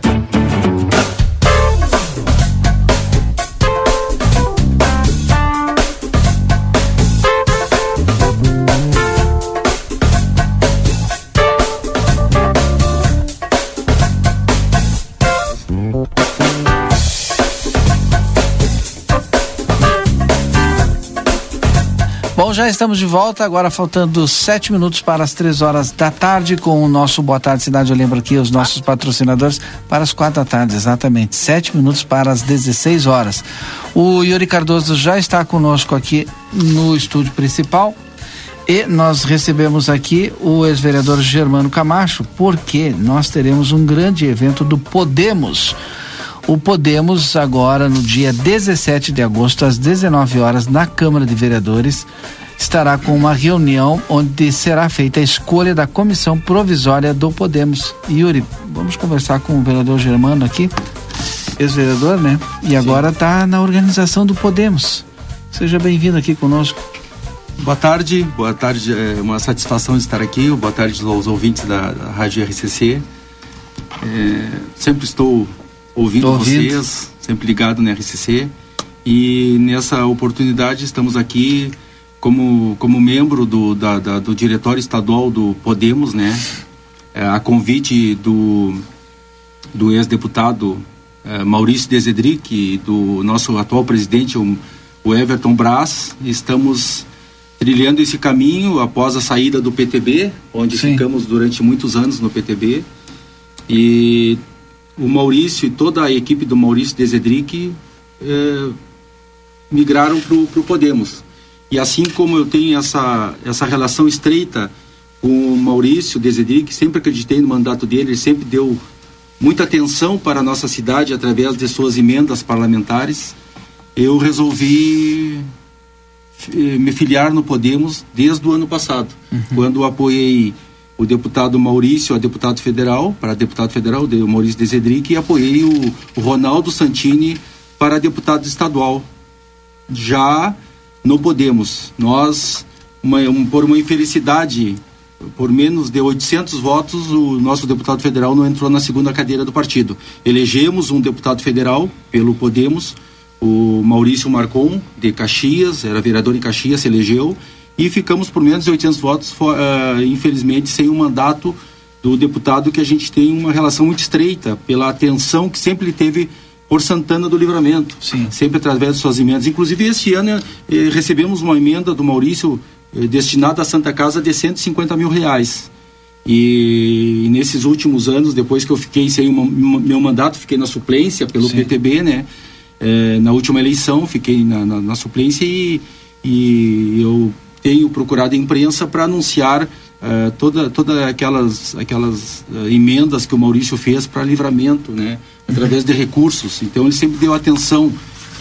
Já estamos de volta, agora faltando sete minutos para as três horas da tarde com o nosso Boa Tarde Cidade. Eu lembro aqui os nossos patrocinadores para as quatro da tarde, exatamente. Sete minutos para as 16 horas. O Yuri Cardoso já está conosco aqui no estúdio principal. E nós recebemos aqui o ex-vereador Germano Camacho, porque nós teremos um grande evento do Podemos. O Podemos, agora no dia 17 de agosto, às 19 horas, na Câmara de Vereadores, estará com uma reunião onde será feita a escolha da comissão provisória do Podemos. Yuri, vamos conversar com o vereador Germano aqui, ex-vereador, né? E agora está na organização do Podemos. Seja bem-vindo aqui conosco. Boa tarde, boa tarde, é uma satisfação estar aqui. Boa tarde aos ouvintes da, da Rádio RCC. É, sempre estou ouvindo, ouvindo vocês, sempre ligado na RCC. E nessa oportunidade estamos aqui como, como membro do, da, da, do diretório estadual do Podemos, né? É, a convite do, do ex-deputado é, Maurício Desedric e do nosso atual presidente, o, o Everton Brás, estamos trilhando esse caminho após a saída do PTB, onde Sim. ficamos durante muitos anos no PTB. E o Maurício e toda a equipe do Maurício Desedric eh, migraram para o Podemos. E assim como eu tenho essa, essa relação estreita com o Maurício Desedric, sempre acreditei no mandato dele, ele sempre deu muita atenção para a nossa cidade através de suas emendas parlamentares, eu resolvi eh, me filiar no Podemos desde o ano passado, quando apoiei o deputado Maurício a deputado federal, para deputado federal, o Maurício Desedric, e apoiei o, o Ronaldo Santini para deputado estadual. Já no Podemos, nós, uma, um, por uma infelicidade, por menos de 800 votos, o nosso deputado federal não entrou na segunda cadeira do partido. Elegemos um deputado federal pelo Podemos, o Maurício Marcon, de Caxias, era vereador em Caxias, se elegeu, e ficamos por menos de 800 votos, uh, infelizmente, sem o mandato do deputado que a gente tem uma relação muito estreita pela atenção que sempre teve por Santana do Livramento, Sim. sempre através de suas emendas. Inclusive, este ano eh, recebemos uma emenda do Maurício eh, destinada à Santa Casa de 150 mil reais. E, e nesses últimos anos, depois que eu fiquei sem uma, meu mandato, fiquei na suplência pelo Sim. PTB, né? Eh, na última eleição, fiquei na, na, na suplência e, e eu tenho procurado a imprensa para anunciar uh, toda toda aquelas aquelas uh, emendas que o Maurício fez para livramento, né, através de recursos. Então ele sempre deu atenção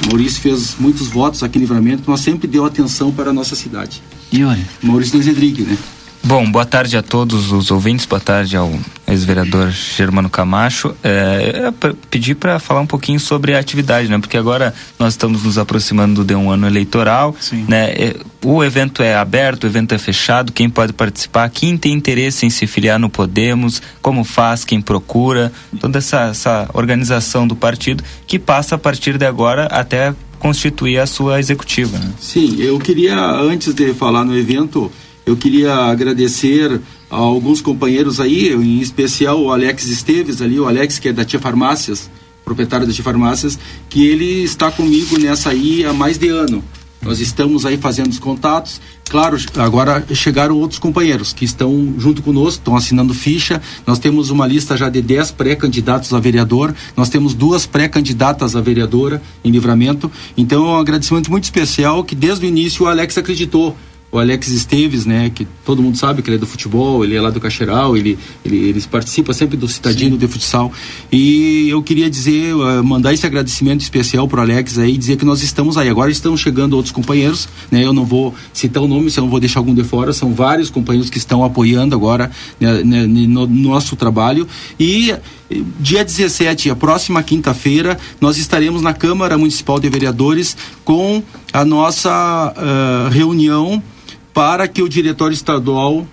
Maurício fez muitos votos aqui em Livramento, mas sempre deu atenção para a nossa cidade. E olha? Maurício Nezedrigue, né? Bom, boa tarde a todos os ouvintes, boa tarde ao ex-vereador Germano Camacho. É, pedir para falar um pouquinho sobre a atividade, né? Porque agora nós estamos nos aproximando de um ano eleitoral, Sim. né? É, o evento é aberto, o evento é fechado, quem pode participar, quem tem interesse em se filiar no Podemos, como faz, quem procura, toda essa, essa organização do partido que passa a partir de agora até constituir a sua executiva. Né? Sim, eu queria, antes de falar no evento, eu queria agradecer a alguns companheiros aí, em especial o Alex Esteves ali, o Alex que é da Tia Farmácias, proprietário da Tia Farmácias, que ele está comigo nessa aí há mais de ano. Nós estamos aí fazendo os contatos. Claro, agora chegaram outros companheiros que estão junto conosco, estão assinando ficha. Nós temos uma lista já de 10 pré-candidatos a vereador. Nós temos duas pré-candidatas a vereadora em livramento. Então, é um agradecimento muito especial que desde o início o Alex acreditou o Alex Esteves, né, que todo mundo sabe que ele é do futebol, ele é lá do Cacheral, ele, ele, ele participa sempre do Citadino de Futsal. E eu queria dizer, uh, mandar esse agradecimento especial pro Alex aí, dizer que nós estamos aí. Agora estão chegando outros companheiros, né, eu não vou citar o nome, se eu não vou deixar algum de fora, são vários companheiros que estão apoiando agora né, né, no nosso trabalho. E dia 17, a próxima quinta-feira, nós estaremos na Câmara Municipal de Vereadores com a nossa uh, reunião para que o diretório estadual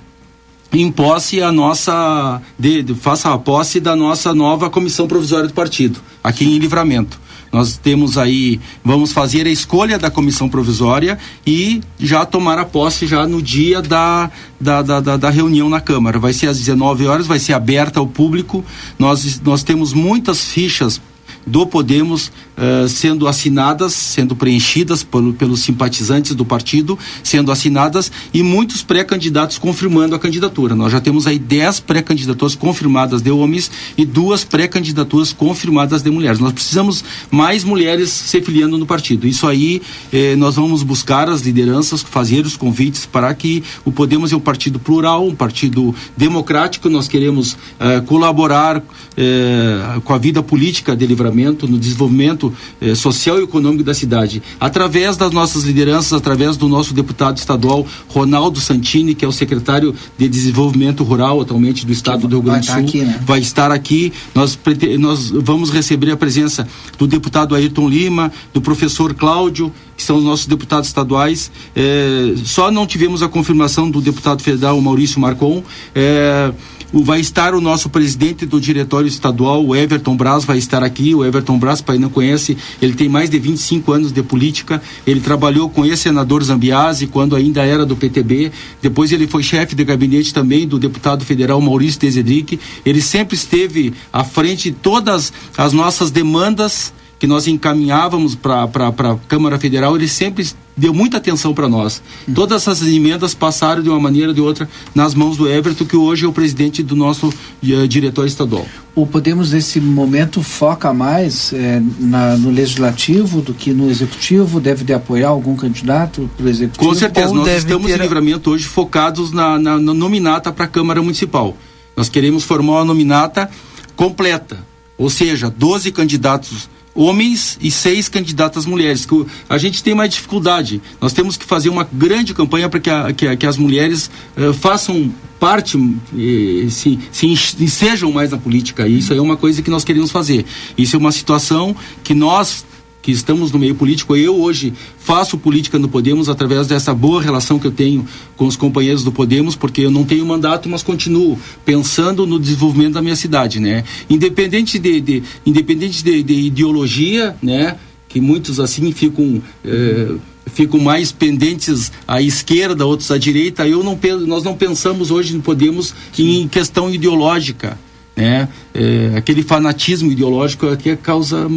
em posse a nossa de, de, faça a posse da nossa nova comissão provisória do partido aqui em Livramento. Nós temos aí, vamos fazer a escolha da comissão provisória e já tomar a posse já no dia da, da, da, da, da reunião na Câmara. Vai ser às 19 horas, vai ser aberta ao público. Nós, nós temos muitas fichas do Podemos uh, sendo assinadas, sendo preenchidas por, pelos simpatizantes do partido, sendo assinadas e muitos pré-candidatos confirmando a candidatura. Nós já temos aí 10 pré-candidaturas confirmadas de homens e duas pré-candidaturas confirmadas de mulheres. Nós precisamos mais mulheres se filiando no partido. Isso aí eh, nós vamos buscar as lideranças, fazer os convites para que o Podemos é um partido plural, um partido democrático. Nós queremos uh, colaborar eh, com a vida política de livramento, no desenvolvimento eh, social e econômico da cidade, através das nossas lideranças, através do nosso deputado estadual Ronaldo Santini, que é o secretário de Desenvolvimento Rural atualmente do estado do Rio Grande do Sul, aqui, né? vai estar aqui. Nós, nós vamos receber a presença do deputado Ayrton Lima, do professor Cláudio, que são os nossos deputados estaduais. Eh, só não tivemos a confirmação do deputado federal Maurício Marcon. Eh, vai estar o nosso presidente do diretório estadual, o Everton Braz, vai estar aqui. O Everton Braz, para quem não conhece, ele tem mais de 25 anos de política. Ele trabalhou com esse senador Zambiase quando ainda era do PTB. Depois ele foi chefe de gabinete também do deputado federal Maurício Desedric. Ele sempre esteve à frente de todas as nossas demandas que nós encaminhávamos para a Câmara Federal, ele sempre deu muita atenção para nós. Uhum. Todas essas emendas passaram de uma maneira ou de outra nas mãos do Everton, que hoje é o presidente do nosso uh, diretor estadual. O Podemos, nesse momento, foca mais é, na, no legislativo do que no executivo? Deve de apoiar algum candidato para o executivo? Com certeza, nós estamos ter... em livramento hoje focados na, na, na nominata para a Câmara Municipal. Nós queremos formar uma nominata completa, ou seja, 12 candidatos homens e seis candidatas mulheres. A gente tem mais dificuldade. Nós temos que fazer uma grande campanha para que, que, que, as mulheres uh, façam parte, e, se, se, se, sejam mais na política. Isso é uma coisa que nós queremos fazer. Isso é uma situação que nós que estamos no meio político. Eu hoje faço política no Podemos através dessa boa relação que eu tenho com os companheiros do Podemos, porque eu não tenho mandato, mas continuo pensando no desenvolvimento da minha cidade, né? Independente de, de independente de, de, ideologia, né? Que muitos assim ficam eh, ficam mais pendentes à esquerda, outros à direita. Eu não nós não pensamos hoje no Podemos Sim. em questão ideológica né? É, aquele fanatismo ideológico que causa,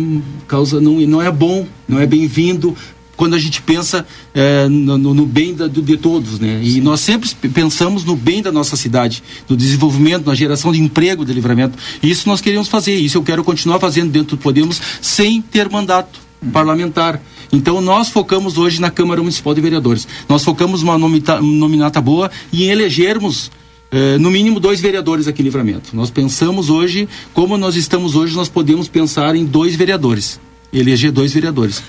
causa não, não é bom, não é bem-vindo quando a gente pensa é, no, no, bem da, de todos, né? E nós sempre pensamos no bem da nossa cidade, no desenvolvimento, na geração de emprego, de livramento. E isso nós queremos fazer, isso eu quero continuar fazendo dentro do Podemos sem ter mandato parlamentar. Então nós focamos hoje na Câmara Municipal de Vereadores. Nós focamos uma nomita, nominata boa e em elegermos eh, no mínimo dois vereadores aqui em Livramento. Nós pensamos hoje, como nós estamos hoje, nós podemos pensar em dois vereadores, eleger dois vereadores.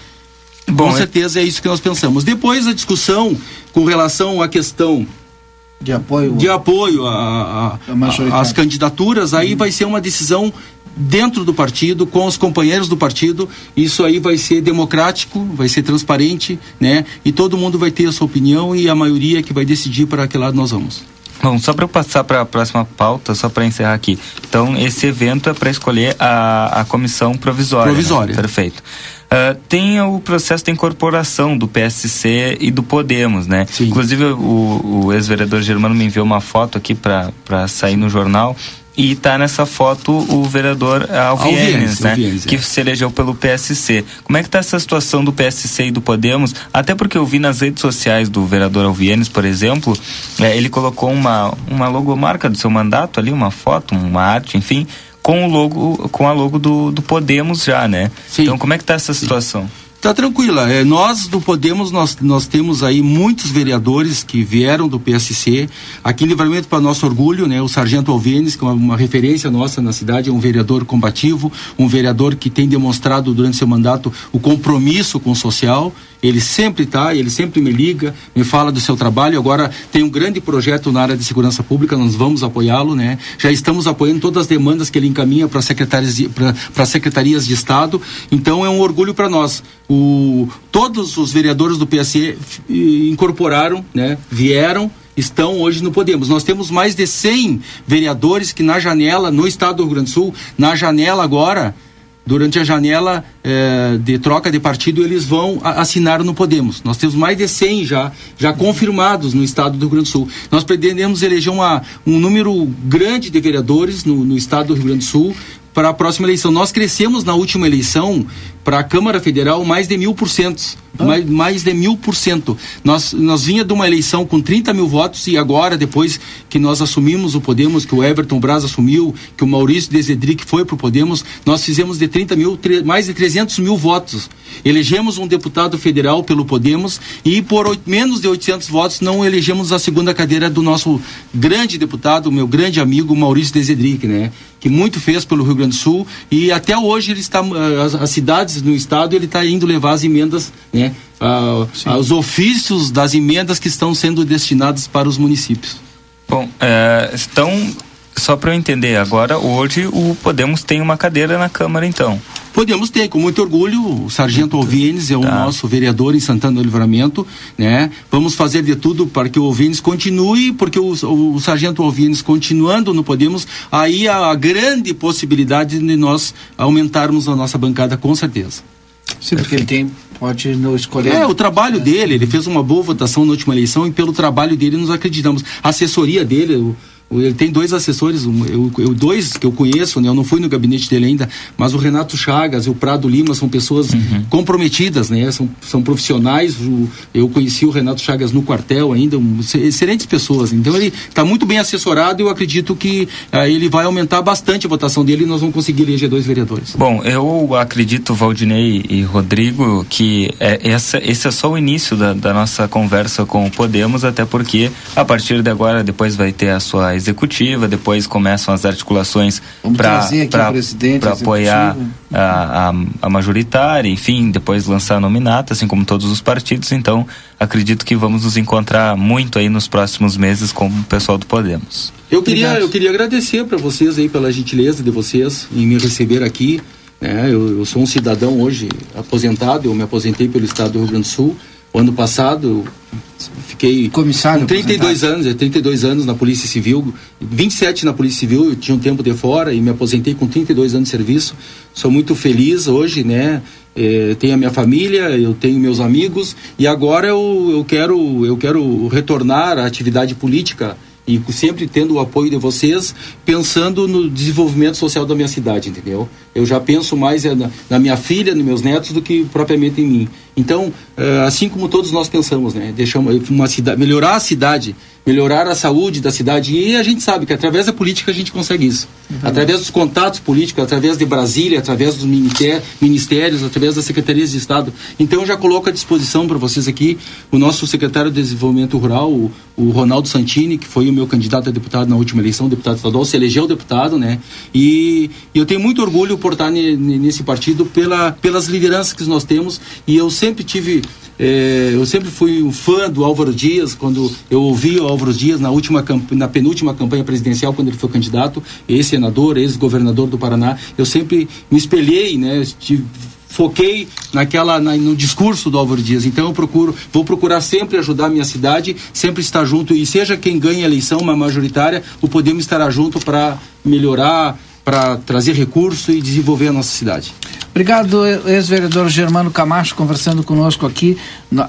com certeza é isso que nós pensamos. Depois a discussão com relação à questão de apoio, de apoio a, a, a, às candidaturas, aí vai ser uma decisão dentro do partido, com os companheiros do partido. Isso aí vai ser democrático, vai ser transparente, né? E todo mundo vai ter a sua opinião e a maioria que vai decidir para que lado nós vamos. Bom, só para eu passar para a próxima pauta, só para encerrar aqui. Então, esse evento é para escolher a, a comissão provisória. Provisória. Né? Perfeito. Uh, tem o processo de incorporação do PSC e do Podemos, né? Sim. Inclusive, o, o ex-vereador Germano me enviou uma foto aqui para sair no jornal. E está nessa foto o vereador Alvienes, Alvienes, né? Alvienes, é. que se elegeu pelo PSC. Como é que está essa situação do PSC e do Podemos? Até porque eu vi nas redes sociais do vereador Alvienes, por exemplo, é, ele colocou uma, uma logomarca do seu mandato ali, uma foto, uma arte, enfim, com o logo, com a logo do, do Podemos já, né? Então como é que está essa situação? Tá tranquila. É, nós do Podemos, nós, nós temos aí muitos vereadores que vieram do PSC. Aqui em Livramento, para nosso orgulho, né, o Sargento Alvenes, que é uma, uma referência nossa na cidade, é um vereador combativo, um vereador que tem demonstrado durante seu mandato o compromisso com o social. Ele sempre está, ele sempre me liga, me fala do seu trabalho. Agora tem um grande projeto na área de segurança pública, nós vamos apoiá-lo, né? Já estamos apoiando todas as demandas que ele encaminha para secretarias para secretarias de Estado. Então é um orgulho para nós. O, todos os vereadores do PSC incorporaram, né? Vieram estão hoje no Podemos. Nós temos mais de 100 vereadores que na janela, no estado do Rio Grande do Sul, na janela agora, durante a janela eh, de troca de partido, eles vão assinar no Podemos. Nós temos mais de 100 já, já confirmados no estado do Rio Grande do Sul. Nós pretendemos eleger uma, um número grande de vereadores no, no estado do Rio Grande do Sul para a próxima eleição. Nós crescemos na última eleição para a Câmara Federal mais de mil por cento. Mais, mais de mil por cento. Nós, nós vinha de uma eleição com 30 mil votos e agora, depois que nós assumimos o Podemos, que o Everton Braz assumiu, que o Maurício Desedric foi para o Podemos, nós fizemos de 30 mil, mais de 300 mil votos. Elegemos um deputado federal pelo Podemos e por menos de 800 votos não elegemos a segunda cadeira do nosso grande deputado, meu grande amigo Maurício Desedric, né? Que muito fez pelo Rio Grande do Sul e até hoje ele está, ah, as, as cidades no estado, ele está indo levar as emendas, né? Ah, os ofícios das emendas que estão sendo destinadas para os municípios. Bom, é, então, só para eu entender, agora hoje o Podemos tem uma cadeira na Câmara, então. Podemos ter, com muito orgulho, o Sargento Alvienes é o nosso vereador em Santana do Livramento, né? Vamos fazer de tudo para que o Alvienes continue, porque o, o, o Sargento Alvienes continuando no Podemos, aí há a grande possibilidade de nós aumentarmos a nossa bancada, com certeza. Sim, porque ele tem, pode não escolher. É, o trabalho dele, ele fez uma boa votação na última eleição e pelo trabalho dele nós acreditamos. A assessoria dele, o- ele tem dois assessores, eu, eu- dois que eu conheço, né? Eu não fui no gabinete dele ainda, mas o Renato Chagas e o Prado Lima são pessoas comprometidas, né? São, são profissionais. o- eu conheci o Renato Chagas no quartel ainda, um, ex- excelentes pessoas. Então ele está muito bem assessorado e eu acredito que ah, ele vai aumentar bastante a votação dele e nós vamos conseguir eleger dois vereadores. Bom, eu acredito, Valdinei e Rodrigo, que é, essa, esse é só o início da, da nossa conversa com o Podemos, até porque a partir de agora, depois vai ter a sua executiva, depois começam as articulações para apoiar a, a, a majoritária, enfim, depois lançar a nominata, assim como todos os partidos. Então, acredito que vamos nos encontrar muito aí nos próximos meses com o pessoal do Podemos. Eu queria, eu queria agradecer para vocês aí pela gentileza de vocês em me receber aqui. né? eu, eu sou um cidadão hoje aposentado, eu me aposentei pelo estado do Rio Grande do Sul. O ano passado fiquei comissário com 32 anos, é 32 anos na Polícia Civil, 27 na Polícia Civil, eu tinha um tempo de fora e me aposentei com 32 anos de serviço. Sou muito feliz hoje, né? Eh, tenho a minha família, eu tenho meus amigos e agora eu, eu quero eu quero retornar à atividade política e sempre tendo o apoio de vocês, pensando no desenvolvimento social da minha cidade, entendeu? Eu já penso mais é, na, na minha filha, nos meus netos, do que propriamente em mim. Então, eh, assim como todos nós pensamos, né? Deixamos uma cidade, melhorar a cidade melhorar a saúde da cidade. E a gente sabe que através da política a gente consegue isso. Através dos contatos políticos, através de Brasília, através dos ministérios, através das secretarias de Estado. Então eu já coloco à disposição para vocês aqui o nosso secretário de Desenvolvimento Rural, o, o, Ronaldo Santini, que foi o meu candidato a deputado na última eleição, deputado estadual, se elegeu deputado, né? E, e eu tenho muito orgulho por estar nesse partido pela, pelas lideranças que nós temos e eu sempre tive é, eu sempre fui um fã do Álvaro Dias, quando eu ouvi o Álvaro Dias na, última, na penúltima campanha presidencial, quando ele foi candidato, ex-senador, ex-governador do Paraná, eu sempre me espelhei, né, foquei naquela na, no discurso do Álvaro Dias. Então eu procuro, vou procurar sempre ajudar a minha cidade, sempre estar junto e seja quem ganhe a eleição, uma majoritária, o Podemos estará junto para melhorar, para trazer recurso e desenvolver a nossa cidade. Obrigado, ex-vereador Germano Camacho, conversando conosco aqui,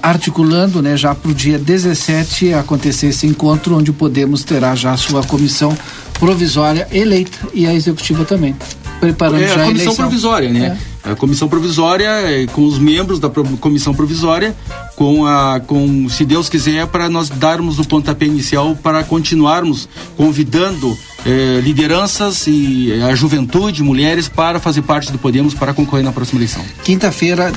articulando né, já para o dia 17 acontecer esse encontro, onde Podemos terá já a sua comissão provisória eleita e a executiva também. Preparando é, já a, a comissão provisória, né? É. A comissão provisória, é, com os membros da comissão provisória, com a, com, se Deus quiser, para nós darmos o pontapé inicial para continuarmos convidando eh, lideranças e eh, a juventude, mulheres, para fazer parte do Podemos para concorrer na próxima eleição. Quinta-feira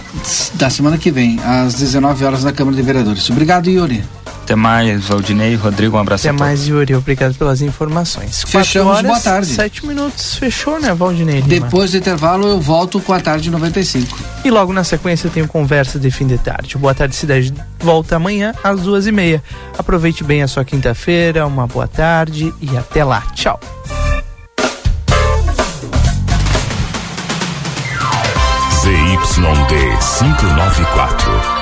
da semana que vem, às 19 horas na Câmara de Vereadores. Obrigado, Yuri. Até mais, Valdinei. Rodrigo, um abraço Até mais, Yuri. Obrigado pelas informações. Fechamos, horas, boa tarde. Sete minutos, fechou, né, Valdinei? Depois do intervalo, eu volto com a tarde 95. E logo na sequência eu tenho conversa de fim de tarde. Boa tarde, cidade. Volta amanhã às duas e meia. Aproveite bem a sua quinta-feira, uma boa tarde e até lá. Tchau. ZYD 594,